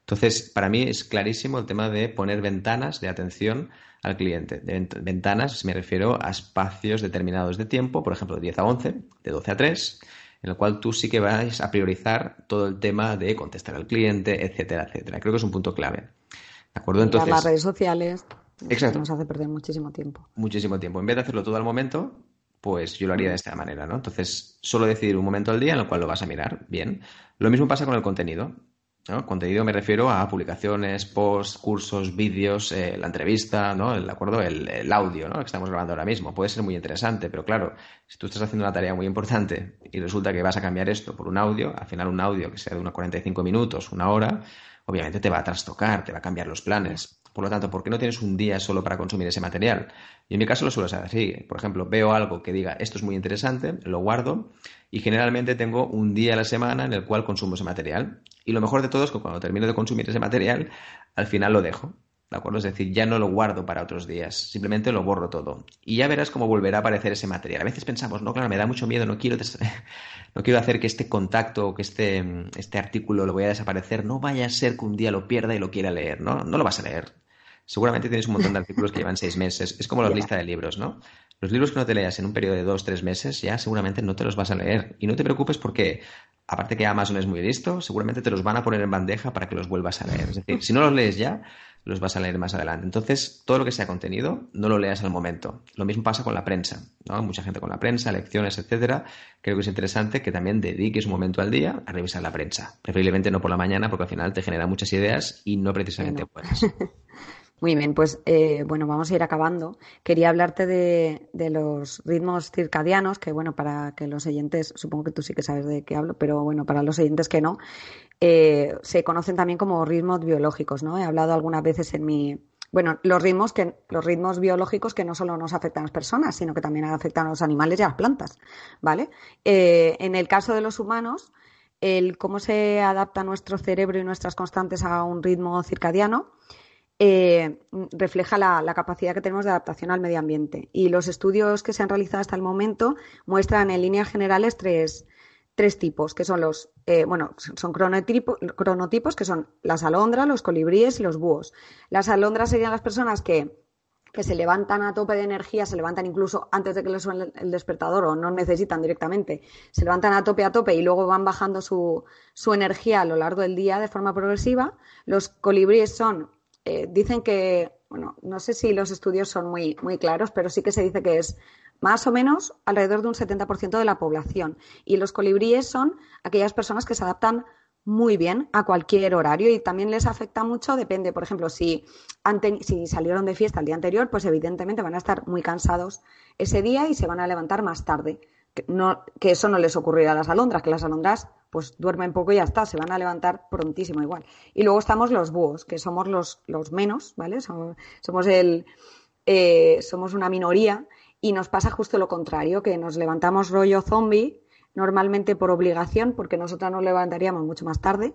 Entonces, para mí es clarísimo el tema de poner ventanas de atención al cliente. De ventanas, me refiero a espacios determinados de tiempo, por ejemplo, de 10 a 11, de 12 a 3, en el cual tú sí que vas a priorizar todo el tema de contestar al cliente, etcétera, etcétera. Creo que es un punto clave. ¿De acuerdo? Entonces, las redes sociales. Exacto. Nos hace perder muchísimo tiempo. Muchísimo tiempo. En vez de hacerlo todo al momento, pues yo lo haría de esta manera, ¿no? Entonces, solo decidir un momento al día en el cual lo vas a mirar. Bien. Lo mismo pasa con el contenido. Contenido me refiero a publicaciones, posts, cursos, vídeos, eh, la entrevista, ¿no? El, acuerdo? El, audio, ¿no? Que estamos grabando ahora mismo. Puede ser muy interesante, pero claro, si tú estás haciendo una tarea muy importante y resulta que vas a cambiar esto por un audio, al final un audio que sea de unos 45 minutos, una hora, obviamente te va a trastocar, te va a cambiar los planes. Por lo tanto, ¿por qué no tienes un día solo para consumir ese material? Y en mi caso lo suelo hacer así. Por ejemplo, veo algo que diga esto es muy interesante, lo guardo y generalmente tengo un día a la semana en el cual consumo ese material. Y lo mejor de todo es que cuando termino de consumir ese material, al final lo dejo. ¿De acuerdo? Es decir, ya no lo guardo para otros días, simplemente lo borro todo. Y ya verás cómo volverá a aparecer ese material. A veces pensamos, no, claro, me da mucho miedo, no quiero, <laughs> no quiero hacer que este contacto que este, este artículo lo voy a desaparecer. No vaya a ser que un día lo pierda y lo quiera leer, ¿no? No lo vas a leer seguramente tienes un montón de <laughs> artículos que llevan seis meses. Es como la lista de libros, ¿no? Los libros que no te leas en un periodo de dos, tres meses, ya seguramente no te los vas a leer. Y no te preocupes porque, aparte que Amazon es muy listo, seguramente te los van a poner en bandeja para que los vuelvas a leer. Es decir, si no los lees ya, los vas a leer más adelante. Entonces, todo lo que sea contenido, no lo leas al momento. Lo mismo pasa con la prensa, ¿no? Mucha gente con la prensa, lecciones, etcétera. Creo que es interesante que también dediques un momento al día a revisar la prensa. Preferiblemente no por la mañana, porque al final te genera muchas ideas y no precisamente puedes. <laughs> Muy bien, pues eh, bueno, vamos a ir acabando. Quería hablarte de, los ritmos circadianos, que bueno, para que los oyentes, supongo que tú sí que sabes de qué hablo, pero bueno, para los oyentes que no, eh, se conocen también como ritmos biológicos, ¿no? He hablado algunas veces en mi, bueno, los ritmos que los ritmos biológicos que no solo nos afectan a las personas, sino que también afectan a los animales y a las plantas, ¿vale? Eh, en el caso de los humanos, el cómo se adapta nuestro cerebro y nuestras constantes a un ritmo circadiano eh, refleja la, capacidad que tenemos de adaptación al medio ambiente. Y los estudios que se han realizado hasta el momento muestran en líneas generales tres, tres tipos, que son los, eh, bueno, son cronotipos, que son las alondras, los colibríes y los búhos. Las alondras serían las personas que, que se levantan a tope de energía, se levantan incluso antes de que les suene el despertador o no necesitan directamente, se levantan a tope a tope y luego van bajando su, su energía a lo largo del día de forma progresiva. Los colibríes son eh, dicen que, bueno, no sé si los estudios son muy, muy claros, pero sí que se dice que es más o menos alrededor de un 70% de la población. Y los colibríes son aquellas personas que se adaptan muy bien a cualquier horario y también les afecta mucho, depende, por ejemplo, si, si salieron de fiesta el día anterior, pues evidentemente van a estar muy cansados ese día y se van a levantar más tarde. Que, que eso no les ocurrirá a las alondras, que las alondras pues duermen poco y ya está, se van a levantar prontísimo igual. Y luego estamos los búhos, que somos los, los menos, ¿vale? Somos, el, eh, somos una minoría y nos pasa justo lo contrario, que nos levantamos rollo zombie, normalmente por obligación, porque nosotras nos levantaríamos mucho más tarde,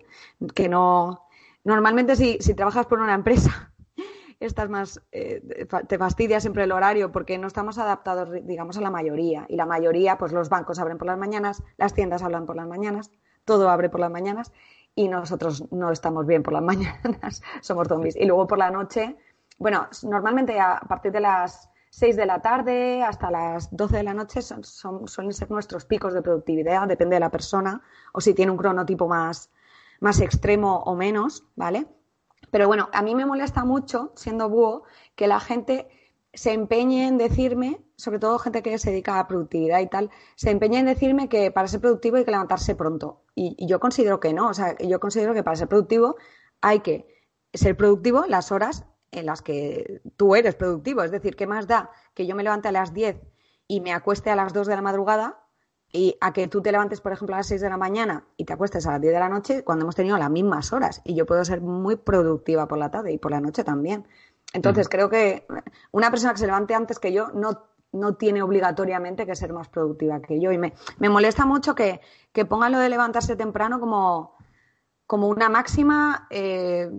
que no... Normalmente si, si trabajas por una empresa, <laughs> estás más, eh, te fastidia siempre el horario porque no estamos adaptados, digamos, a la mayoría. Y la mayoría, pues los bancos abren por las mañanas, las tiendas hablan por las mañanas, todo abre por las mañanas y nosotros no estamos bien por las <laughs> mañanas, somos zombies. Y luego por la noche, bueno, normalmente a partir de las 6 de la tarde hasta las 12 de la noche son, suelen ser nuestros picos de productividad, depende de la persona, o si tiene un cronotipo más, más extremo o menos, ¿vale? Pero bueno, a mí me molesta mucho, siendo búho, que la gente se empeñe en decirme, sobre todo gente que se dedica a productividad y tal, se empeñe en decirme que para ser productivo hay que levantarse pronto. Y, y, yo considero que no, o sea, yo considero que para ser productivo hay que ser productivo las horas en las que tú eres productivo. Es decir, ¿qué más da que yo me levante a las 10 y me acueste a las 2 de la madrugada y a que tú te levantes, por ejemplo, a las 6 de la mañana y te acuestes a las 10 de la noche cuando hemos tenido las mismas horas? Y yo puedo ser muy productiva por la tarde y por la noche también. Entonces, creo que una persona que se levante antes que yo no, no tiene obligatoriamente que ser más productiva que yo. Y me, me molesta mucho que, que, pongan lo de levantarse temprano como, como una máxima, eh,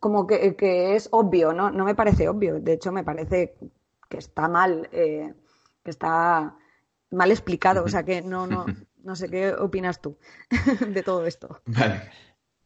como que, que, es obvio, ¿no? No me parece obvio. De hecho, me parece que está mal, eh, que está mal explicado. O sea, que no, no, <laughs> no sé qué opinas tú <laughs> de todo esto. Vale.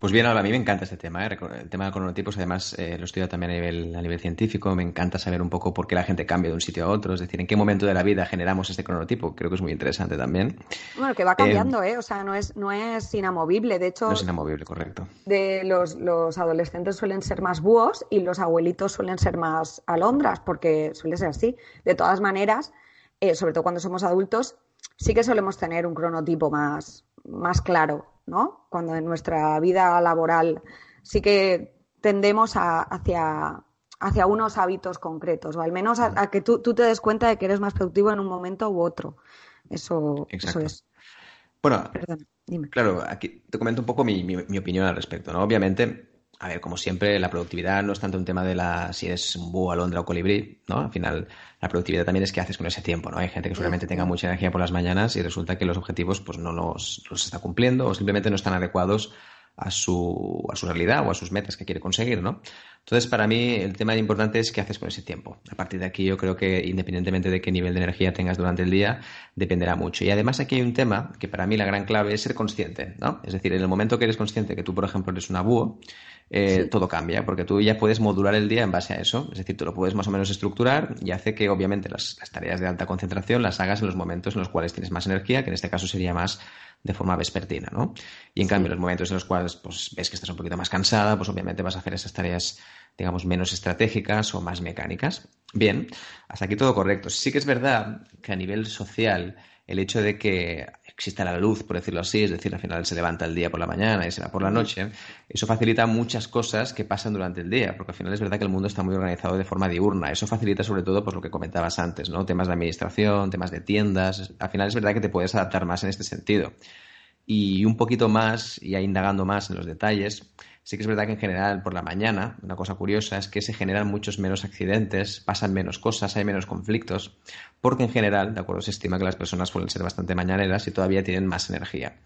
Pues bien, ahora a mí me encanta este tema, ¿eh? el tema de cronotipos, además eh, lo estudio también a nivel, a nivel científico, me encanta saber un poco por qué la gente cambia de un sitio a otro, es decir, en qué momento de la vida generamos este cronotipo, creo que es muy interesante también. Bueno, que va cambiando, ¿eh? O sea, no es, no es inamovible, de hecho... No es inamovible, correcto. De los, los adolescentes suelen ser más búhos y los abuelitos suelen ser más alondras, porque suele ser así. De todas maneras, eh, sobre todo cuando somos adultos, sí que solemos tener un cronotipo más, más claro ¿no? Cuando en nuestra vida laboral sí que tendemos hacia, hacia unos hábitos concretos, o al menos a, que tú, te des cuenta de que eres más productivo en un momento u otro. Eso, eso es. Bueno, claro, aquí te comento un poco mi, mi, opinión al respecto, ¿no? Obviamente, a ver, como siempre, la productividad no es tanto un tema de la si eres un búho, alondra o colibrí, ¿no? Al final, la productividad también es qué haces con ese tiempo, ¿no? Hay gente que seguramente tenga mucha energía por las mañanas y resulta que los objetivos pues no los, los está cumpliendo o simplemente no están adecuados a su, a su realidad o a sus metas que quiere conseguir, ¿no? Entonces, para mí, el tema importante es qué haces con ese tiempo. A partir de aquí, yo creo que independientemente de qué nivel de energía tengas durante el día, dependerá mucho. Y además, aquí hay un tema que para mí la gran clave es ser consciente, ¿no? Es decir, en el momento que eres consciente que tú, por ejemplo, eres una búho, eh, todo cambia, porque tú ya puedes modular el día en base a eso. Es decir, tú lo puedes más o menos estructurar y hace que, obviamente, las, tareas de alta concentración las hagas en los momentos en los cuales tienes más energía, que en este caso sería más de forma vespertina, ¿no? Y en cambio, en los momentos en los cuales pues, ves que estás un poquito más cansada, pues obviamente vas a hacer esas tareas, digamos, menos estratégicas o más mecánicas. Bien, hasta aquí todo correcto. Sí que es verdad que a nivel social, el hecho de que exista la luz, por decirlo así, es decir, al final se levanta el día por la mañana y se va por la noche, eso facilita muchas cosas que pasan durante el día, porque al final es verdad que el mundo está muy organizado de forma diurna. Eso facilita sobre todo pues, lo que comentabas antes, ¿no? Temas de administración, temas de tiendas. Al final es verdad que te puedes adaptar más en este sentido. Y un poquito más, y ahí indagando más en los detalles, Sí que es verdad que en general por la mañana, una cosa curiosa es que se generan muchos menos accidentes, pasan menos cosas, hay menos conflictos, porque en general, de acuerdo, se estima que las personas suelen ser bastante mañaneras y todavía tienen más energía.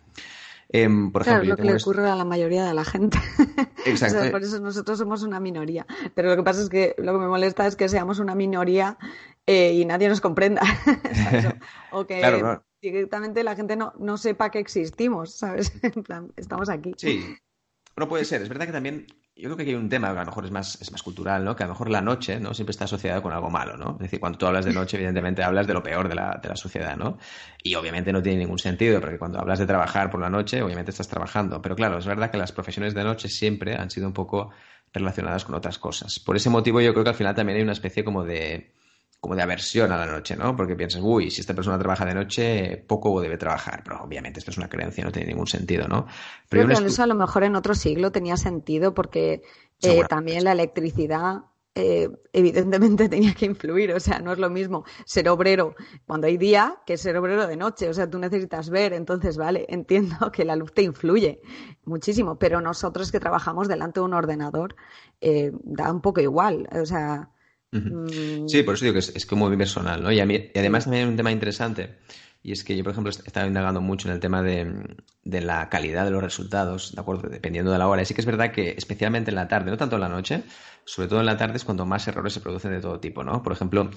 Em, por ejemplo, claro, lo que le ocurre a la mayoría de la gente. <laughs> Exacto. por eso nosotros somos una minoría. Pero lo que pasa es que lo que me molesta es que seamos una minoría eh, y nadie nos comprenda. <laughs> o que directamente la gente no, no sepa que existimos, ¿sabes? <laughs> en plan, estamos aquí. Sí, bueno, puede ser. Es verdad que también yo creo que hay un tema que a lo mejor es más, es más cultural, ¿no? Que a lo mejor la noche, ¿no? Siempre está asociada con algo malo, ¿no? Es decir, cuando tú hablas de noche, evidentemente hablas de lo peor de la, de la sociedad, ¿no? Y obviamente no tiene ningún sentido, porque cuando hablas de trabajar por la noche, obviamente estás trabajando. Pero claro, es verdad que las profesiones de noche siempre han sido un poco relacionadas con otras cosas. Por ese motivo yo creo que al final también hay una especie como de como de aversión a la noche, ¿no? Porque piensas, uy, si esta persona trabaja de noche, poco debe trabajar. Pero obviamente esto es una creencia, no tiene ningún sentido, ¿no? Pero Creo que eso a lo mejor en otro siglo tenía sentido porque eh, también la electricidad eh, evidentemente <laughs> tenía que influir, o sea, no es lo mismo ser obrero cuando hay día que ser obrero de noche, o sea, tú necesitas ver, entonces, vale, <laughs> entiendo que la luz te influye muchísimo, pero nosotros que trabajamos delante de un ordenador, eh, da un poco igual, o sea, Mm. Sí, por eso digo que es, como muy personal, ¿no? Y, además también hay un tema interesante, y es que yo, por ejemplo, estaba indagando mucho en el tema de, la calidad de los resultados, ¿de acuerdo? Dependiendo de la hora. Y sí que es verdad que, especialmente en la tarde, no tanto en la noche, sobre todo en la tarde es cuando más errores se producen de todo tipo, ¿no? Por ejemplo,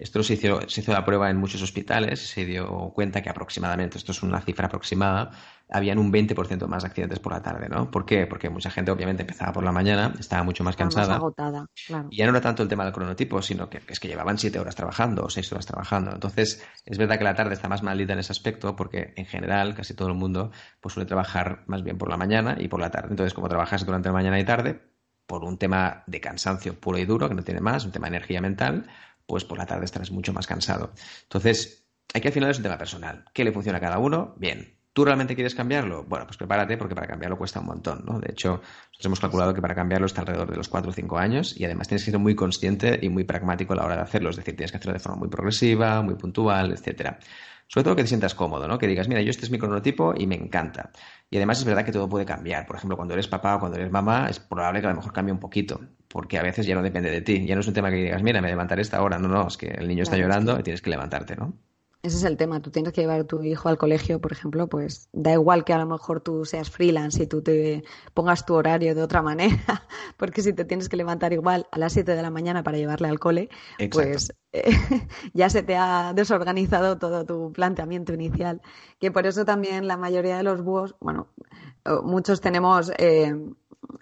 Esto se hizo, se hizo la prueba en muchos hospitales, se dio cuenta que aproximadamente, esto es una cifra aproximada, habían un 20% más de accidentes por la tarde, ¿no? ¿Por qué? Porque mucha gente obviamente empezaba por la mañana, estaba mucho más cansada. Más agotada, claro. Y ya no era tanto el tema del cronotipo, sino que es que llevaban siete horas trabajando o seis horas trabajando. Entonces, es verdad que la tarde está más maldita en ese aspecto porque en general casi todo el mundo pues, suele trabajar más bien por la mañana y por la tarde. Entonces, como trabajas durante la mañana y tarde, por un tema de cansancio puro y duro, que no tiene más, un tema de energía mental, pues por la tarde estarás mucho más cansado. Entonces, aquí al final es un tema personal. ¿Qué le funciona a cada uno? Bien. ¿Tú realmente quieres cambiarlo? Bueno, pues prepárate porque para cambiarlo cuesta un montón, ¿no? De hecho, nosotros hemos calculado que para cambiarlo está alrededor de los 4 o 5 años y además tienes que ser muy consciente y muy pragmático a la hora de hacerlo. Es decir, tienes que hacerlo de forma muy progresiva, muy puntual, etcétera. Sobre todo que te sientas cómodo, ¿no? Que digas, mira, yo este es mi cronotipo y me encanta. Y además es verdad que todo puede cambiar. Por ejemplo, cuando eres papá o cuando eres mamá, es probable que a lo mejor cambie un poquito, porque a veces ya no depende de ti. Ya no es un tema que digas, mira, me levantaré esta hora. No, no, es que el niño está llorando y tienes que levantarte, ¿no? Ese es el tema. Tú tienes que llevar a tu hijo al colegio, por ejemplo, pues da igual que a lo mejor tú seas freelance y tú te pongas tu horario de otra manera, <laughs> porque si te tienes que levantar igual a las 7 de la mañana para llevarle al cole, pues eh, <laughs> ya se te ha desorganizado todo tu planteamiento inicial. Que por eso también la mayoría de los búhos, bueno, muchos tenemos eh,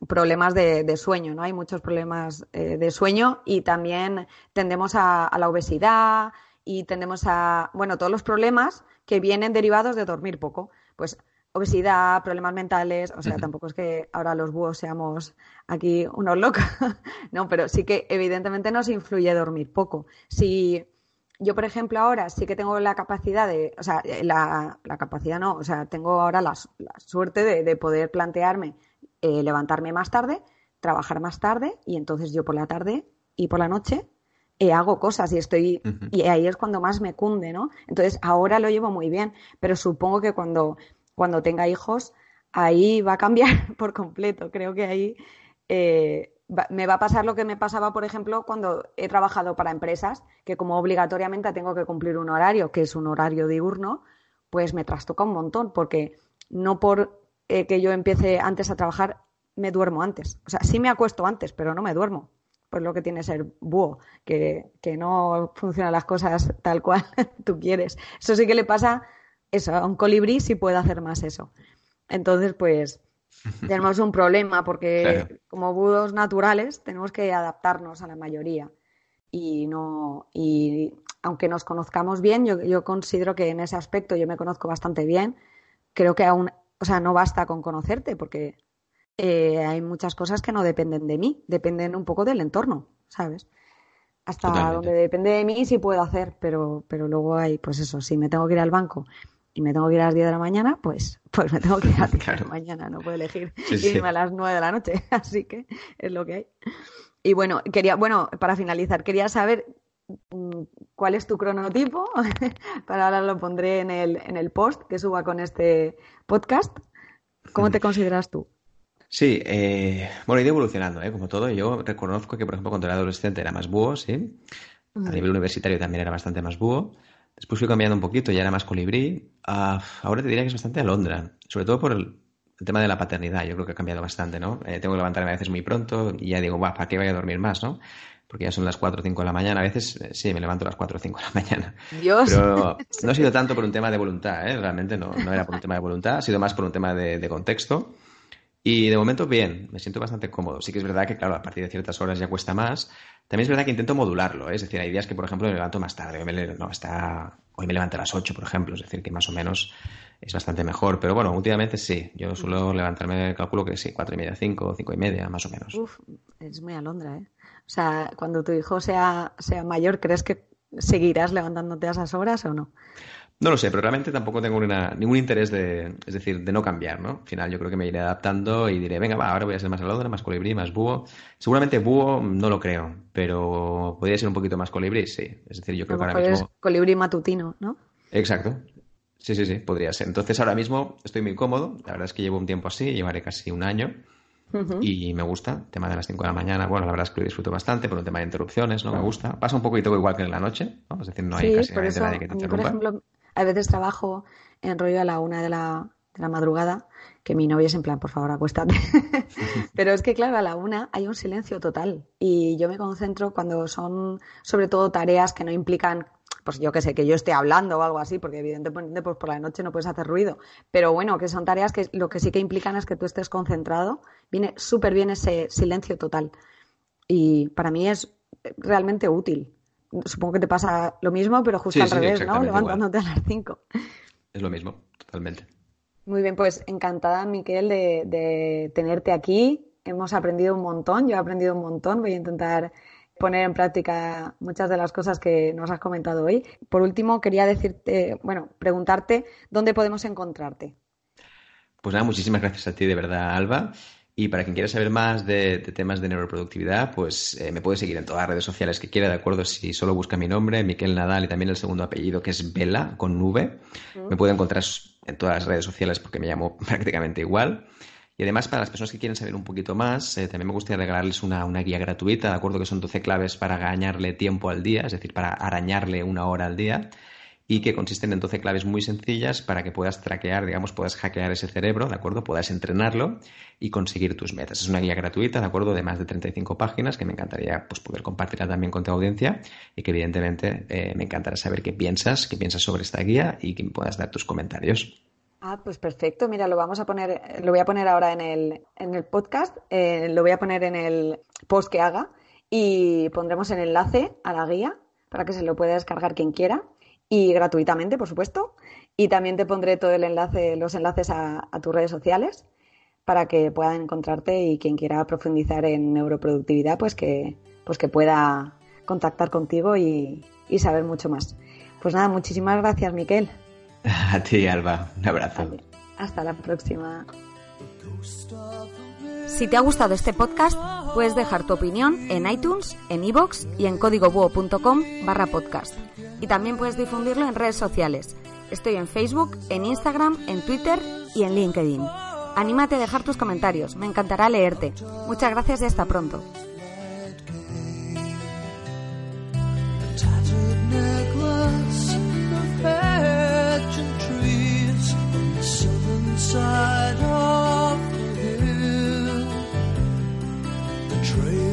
problemas de, sueño, ¿no? Hay muchos problemas eh, de sueño y también tendemos a la obesidad y tendemos a, bueno, todos los problemas que vienen derivados de dormir poco. Pues obesidad, problemas mentales, o sea, tampoco es que ahora los búhos seamos aquí unos locos, <laughs> no, pero sí que evidentemente nos influye dormir poco. Si yo, por ejemplo, ahora sí que tengo la capacidad de, o sea, la, capacidad no, o sea, tengo ahora la, suerte de, poder plantearme eh, levantarme más tarde, trabajar más tarde y entonces yo por la tarde y por la noche eh, hago cosas y estoy y ahí es cuando más me cunde, ¿no? Entonces ahora lo llevo muy bien, pero supongo que cuando, cuando tenga hijos ahí va a cambiar <laughs> por completo. Creo que ahí eh, me va a pasar lo que me pasaba, por ejemplo, cuando he trabajado para empresas, que como obligatoriamente tengo que cumplir un horario, que es un horario diurno, pues me trastoca un montón, porque no por eh, que yo empiece antes a trabajar me duermo antes. O sea, sí me acuesto antes, pero no me duermo pues lo que tiene ser búho, que, no funcionan las cosas tal cual <laughs> tú quieres. Eso sí que le pasa, eso, a un colibrí sí puede hacer más eso. Entonces, pues <laughs> tenemos un problema porque como búhos naturales tenemos que adaptarnos a la mayoría. Y no, y aunque nos conozcamos bien, yo, yo considero que en ese aspecto yo me conozco bastante bien. Creo que aún, o sea, no basta con conocerte, porque eh, hay muchas cosas que no dependen de mí, dependen un poco del entorno, ¿sabes? Hasta donde depende de mí sí puedo hacer, pero, pero luego hay, pues eso, si me tengo que ir al banco y me tengo que ir a las 10 de la mañana, pues, pues me tengo que ir a las <laughs> 10 de la mañana, no puedo elegir irme a las 9 de la noche, <laughs> así que es lo que hay. Y bueno, quería, bueno, para finalizar, quería saber mm, cuál es tu cronotipo, <laughs> para ahora lo pondré en el, en el post que suba con este podcast. ¿Cómo te consideras tú? Sí, eh, bueno, he ido evolucionando, ¿eh? como todo. Yo reconozco que, por ejemplo, cuando era adolescente era más búho, sí. A nivel universitario también era bastante más búho. Después fui cambiando un poquito, ya era más colibrí. Ah, ahora te diría que es bastante alondra, sobre todo por el, tema de la paternidad. Yo creo que ha cambiado bastante, ¿no? Eh, tengo que levantarme a veces muy pronto y ya digo, va, ¿para qué voy a dormir más, no? Porque ya son las 4 o 5 de la mañana. A veces eh, sí, me levanto a las 4 o 5 de la <laughs> mañana. Dios. Pero no ha sido tanto por un tema de voluntad, ¿eh? Realmente no, no era por un tema de voluntad, ha sido más por un tema de, de contexto. Y de momento, bien, me siento bastante cómodo. Sí que es verdad que, claro, a partir de ciertas horas ya cuesta más. También es verdad que intento modularlo, ¿eh? es decir, hay días que, por ejemplo, me levanto más tarde. Hoy me, no, está, hoy me levanto a las 8, por ejemplo, es decir, que más o menos es bastante mejor. Pero bueno, últimamente sí, yo suelo levantarme, calculo que sí, cuatro y media, cinco, cinco y media, más o menos. Uf, es muy alondra, ¿eh? O sea, cuando tu hijo sea, sea mayor, ¿crees que seguirás levantándote a esas horas o no? No lo sé, pero realmente tampoco tengo ningún interés de, es decir, de no cambiar, ¿no? Al final yo creo que me iré adaptando y diré, venga, va, ahora voy a ser más alondra, más colibrí, más búho. Seguramente búho no lo creo, pero podría ser un poquito más colibrí, sí. Es decir, yo creo que ahora mismo... colibrí matutino, ¿no? Exacto. Sí, sí, sí, podría ser. Entonces ahora mismo estoy muy cómodo. La verdad es que llevo un tiempo así, llevaré casi un año. Y me gusta, el tema de las 5 de la mañana, bueno, la verdad es que lo disfruto bastante por un tema de interrupciones, ¿no? Me gusta. Pasa un poquito igual que en la noche, ¿no? Es decir, no hay casi nadie que te interrumpa a veces trabajo en rollo a la una de la, de la madrugada, que mi novia es en plan, por favor, acuéstate. <laughs> Pero es que, claro, a la una hay un silencio total y yo me concentro cuando son, sobre todo, tareas que no implican, pues yo qué sé, que yo esté hablando o algo así, porque evidentemente pues por la noche no puedes hacer ruido. Pero bueno, que son tareas que lo que sí que implican es que tú estés concentrado. Viene súper bien ese silencio total. Y para mí es realmente útil. Supongo que te pasa lo mismo, pero justo al revés, ¿no? Levantándote a las cinco. Es lo mismo, totalmente. Muy bien, pues encantada, Miquel, de, tenerte aquí. Hemos aprendido un montón, yo he aprendido un montón. Voy a intentar poner en práctica muchas de las cosas que nos has comentado hoy. Por último, quería decirte, bueno, preguntarte dónde podemos encontrarte. Pues nada, muchísimas gracias a ti, de verdad, Alba. Y para quien quiera saber más de, temas de neuroproductividad, pues eh, me puede seguir en todas las redes sociales que quiera, ¿de acuerdo? Si solo busca mi nombre, Miquel Nadal, y también el segundo apellido, que es Vela, con nube, me puede encontrar en todas las redes sociales porque me llamo <laughs> prácticamente igual. Y además, para las personas que quieren saber un poquito más, eh, también me gustaría regalarles una, una, guía gratuita, ¿de acuerdo? Que son 12 claves para ganarle tiempo al día, es decir, para arañarle una hora al día y que consisten en 12 claves muy sencillas para que puedas traquear, digamos, puedas hackear ese cerebro, ¿de acuerdo? Puedas entrenarlo y conseguir tus metas. Es una guía gratuita, ¿de acuerdo? De más de 35 páginas que me encantaría pues, poder compartirla también con tu audiencia y que evidentemente eh, me encantará saber qué piensas, qué piensas sobre esta guía y que me puedas dar tus comentarios. Ah, pues perfecto. Mira, lo vamos a poner, lo voy a poner ahora en el, en el podcast, eh, lo voy a poner en el post que haga y pondremos el enlace a la guía para que se lo pueda descargar quien quiera y gratuitamente, por supuesto. Y también te pondré todo el enlace, los enlaces a, tus redes sociales para que puedan encontrarte y quien quiera profundizar en neuroproductividad, pues que, pues que pueda contactar contigo y, y saber mucho más. Pues nada, muchísimas gracias, Miquel. <laughs> A ti, Alba. Un abrazo. Hasta la próxima. Si te ha gustado este podcast, puedes dejar tu opinión en iTunes, en iBox y en códigobuo.com barra podcast. Y también puedes difundirlo en redes sociales. Estoy en Facebook, en Instagram, en Twitter y en LinkedIn. Anímate a dejar tus comentarios, me encantará leerte. Muchas gracias y hasta pronto.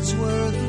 it's worth